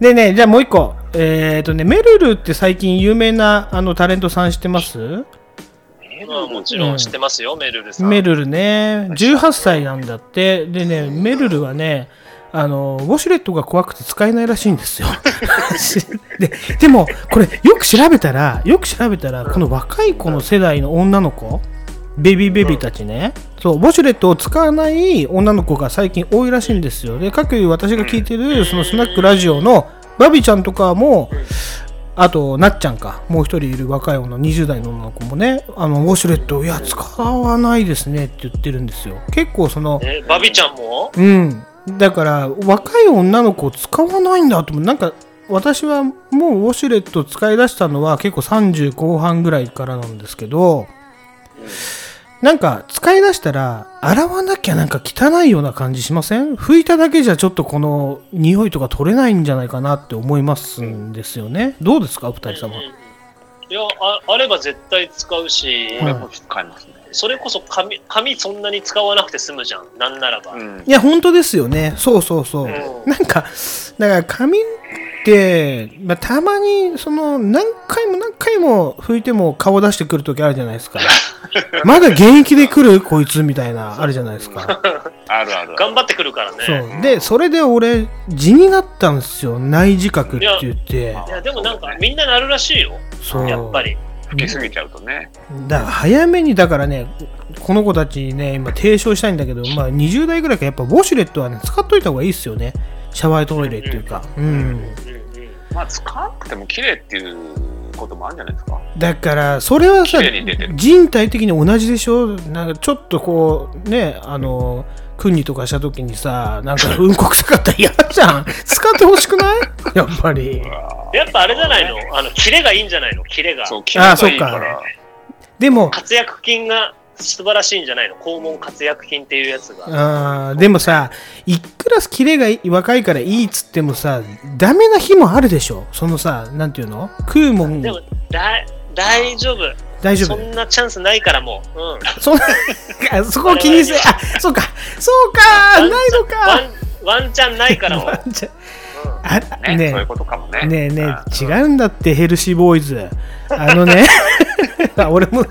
Speaker 1: でね、じゃあもう一個。えっ、とね、めるるって最近有名なあのタレントさん知ってます？
Speaker 3: メまあもちろん知ってますよ、メルルさん。
Speaker 1: メルルね、18歳なんだって。でね、メルルはね、あの、ウォシュレットが怖くて使えないらしいんですよ。ででも、これ、よく調べたら、よく調べたら、この若い子の世代の女の子、ベビーベビーたちね、そう、ウォシュレットを使わない女の子が最近多いらしいんですよ。で、各私が聞いてる、そのスナックラジオのバビちゃんとかも、あと、なっちゃんか、もう一人いる若い女、20代の女の子もね、あの、ウォシュレット、いや、使わないですねって言ってるんですよ。結構、その、
Speaker 3: え、バビちゃんも？
Speaker 1: うん。だから、若い女の子使わないんだと思う。なんか、私はもうウォシュレット使い出したのは結構30後半ぐらいからなんですけど、なんか使い出したら洗わなきゃなんか汚いような感じしません？拭いただけじゃちょっとこの匂いとか取れないんじゃないかなって思いますんですよね。どうですかお二人様。
Speaker 3: いやあ、あれば絶対使うし、
Speaker 2: も使いますね。
Speaker 3: それこそ紙、紙そんなに使わなくて済むじゃん。なんならば。
Speaker 2: うん。
Speaker 1: いや、本当ですよね。そうそうそう。
Speaker 3: うん
Speaker 1: なんか、だから髪って、まあ、たまに、その、何回も何回も拭いても顔出してくるときあるじゃないですか。まだ現役で来るこいつみたいな、あるじゃないですか。
Speaker 2: あるある。
Speaker 3: 頑張ってくるからね。
Speaker 1: そう。で、それで俺、地になったんですよ。内自覚って言って。
Speaker 3: いや、でもなんか、みんななるらしいよ。
Speaker 1: そう。
Speaker 3: やっぱり。
Speaker 2: 吹きすぎちゃうとね。
Speaker 1: だから早めにだからねこの子たちにね今提唱したいんだけど、まあ、20代ぐらいからやっぱウォシュレットはね使っといた方がいいですよねシャワートイレっていうかうん
Speaker 3: うんうん。
Speaker 2: まあ、使わなくても綺麗っていうこともあるんじゃないですか？
Speaker 1: だからそれはさ人体的に同じでしょ？なんかちょっとこうねあの訓にとかした時にさなんかうんこ臭かったら嫌じゃん。使ってほしくない？やっぱり。
Speaker 3: やっぱあれじゃないの？あの、キレがいいんじゃないの？キレが。
Speaker 2: そう、綺麗がいいか
Speaker 1: あそっ
Speaker 2: ら。
Speaker 1: でも
Speaker 3: 活躍筋が素晴らしいんじゃないの？肛門活躍筋っていうやつが。
Speaker 1: あーでもさいくらキレが若いからいいっつってもさダメな日もあるでしょ？そのさなんていうの？食うもん。
Speaker 3: でも、大丈夫。
Speaker 1: 大丈夫。
Speaker 3: そんなチャンスないからもう。うん。
Speaker 1: そんあ そこを気にせあそうか。そうかないの
Speaker 3: ワ
Speaker 1: か
Speaker 3: ンワンチャンないからもう。
Speaker 1: あ
Speaker 2: ね
Speaker 1: ね。
Speaker 2: そういうことかもね。
Speaker 1: ねえね
Speaker 2: あ
Speaker 1: え違うんだってヘルシーボーイズ。あのね。俺も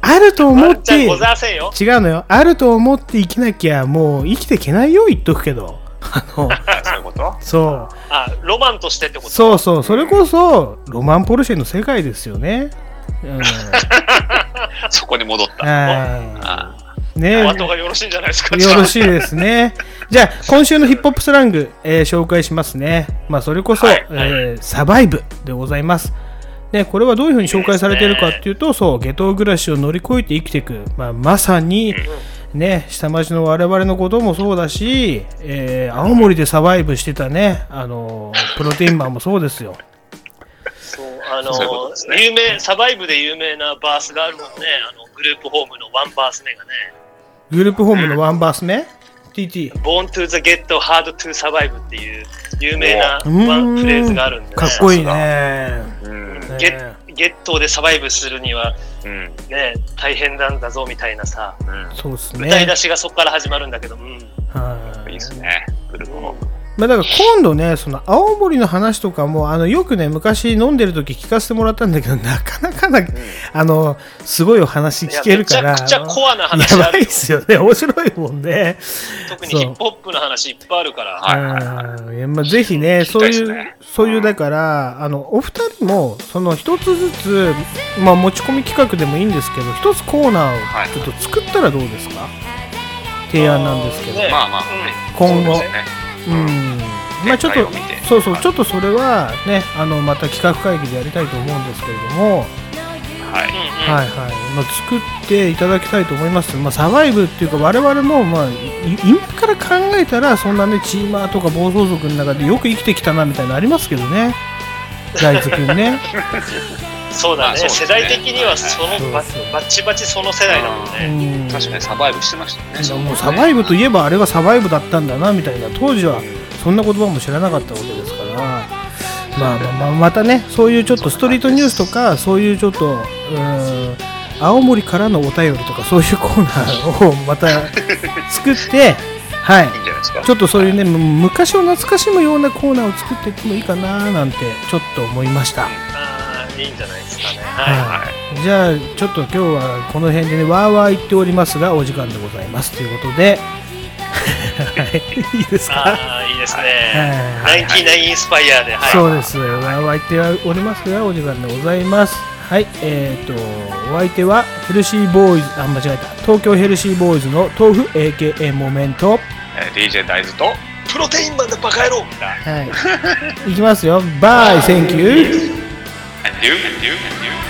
Speaker 1: あると思って。
Speaker 3: ワンチャンございませんよ。
Speaker 1: 違うのよ。あると思って生きなきゃもう生きていけないよ言っとくけど。あの。
Speaker 2: そういうこと？
Speaker 1: そう。
Speaker 3: あ、ロマンとしてってこと？
Speaker 1: そうそう。それこそロマンポルシェの世界ですよね。うん
Speaker 2: そこに戻った。
Speaker 1: ね
Speaker 3: お後がよろしいんじゃないですか。
Speaker 1: よろしいですね。じゃあ、今週のヒップホップスラング、えー紹介しますね。まあ、それこそ、
Speaker 3: はい
Speaker 1: えーサバイブでございます。ね、これはどういうふうに紹介されているかっていうと、そう、下等暮らしを乗り越えて生きていく。まあ、まさに、ね、下町の我々のこともそうだし、えー青森でサバイブしてたね、あのープロテインマンもそうですよ。
Speaker 3: あの
Speaker 2: ね
Speaker 3: 有名、サバイブで有名なバースがあるもんね。あのグループホームのワンバース目がね。
Speaker 1: グループホームのワンバース目 ?TT。
Speaker 3: Born to the get hard to survive っていう有名なワンフレーズがあるんで、ね。
Speaker 1: かっこいいね。
Speaker 2: うん。
Speaker 1: ね
Speaker 3: ゲッゲットーでサバイブするには
Speaker 2: うん。
Speaker 3: ね、大変なんだぞみたいなさ、
Speaker 2: うん。
Speaker 1: そうですね。
Speaker 3: 歌い出しがそこから始まるんだけど、うん。
Speaker 1: はい
Speaker 2: いいですね。グループホーム。
Speaker 1: まあ、だから今度ね、その青森の話とかも、あのよくね、昔飲んでる時聞かせてもらったんだけど、なかなかな、あの、すごいお話聞けるから。
Speaker 3: めちゃくちゃコアな話
Speaker 1: やばい
Speaker 3: あるよ
Speaker 1: っすよね。面白いもんね。
Speaker 3: 特にヒップホップの話いっぱいあるから。
Speaker 2: はいはい
Speaker 1: まあ、ぜひね、そういう、そういう、だから、あの、お二人も、その一つずつ、まあ、持ち込み企画でもいいんですけど、一つコーナーをちょっと作ったらどうですか、提案なんですけど。
Speaker 3: ね
Speaker 2: まあまあね。
Speaker 1: 今後
Speaker 2: そう
Speaker 1: ん。まあちょっとそうそう、ちょっとそれはね、あの、また企画会議でやりたいと思うんですけれども、
Speaker 2: はい。
Speaker 1: はいはい。まあ、作っていただきたいと思います。まあ、サバイブっていうか、我々も、まあ、い今から考えたら、そんなね、チーマーとか暴走族の中でよく生きてきたな、みたいなのありますけどね。大豆くんね。
Speaker 3: そうだね。
Speaker 2: まあね。
Speaker 3: 世代的にはそのバ
Speaker 1: そうそう
Speaker 3: バッチバチその世代だもん
Speaker 1: う
Speaker 3: ね。
Speaker 1: ん。
Speaker 2: 確かにサバイブしてましたね。
Speaker 1: もうサバイブといえばあれはサバイブだったんだなみたいな。当時はそんな言葉も知らなかったわけですから。まあまあまあまたねそういうちょっとストリートニュースとかそういうちょっとうーん青森からのお便りとかそういうコーナーをまた作って はい。ちょっとそういうねむ昔を懐かしむようなコーナーを作っていってもいいかななんてちょっと思いました
Speaker 3: いいんじゃないですかね。は
Speaker 1: はい、じゃあちょっと今日はこの辺でねわーわー言っておりますがお時間でございます。ということで。は いいいです
Speaker 3: い。
Speaker 1: か？
Speaker 3: ああ、いいですね。
Speaker 1: はい。
Speaker 3: ナインティナインインスパイアで、はい。
Speaker 1: そうですわーわー言っておりますがお時間でございます。はい。えー、とお相手はヘルシーボーイズあ間違えた。東京ヘルシーボーイズの豆腐 AKA モメント。
Speaker 2: えー DJ 大豆と、
Speaker 3: プロテインマンのバカ野郎
Speaker 1: はい。いきますよ。 bye thank you
Speaker 2: and do, and do, and do.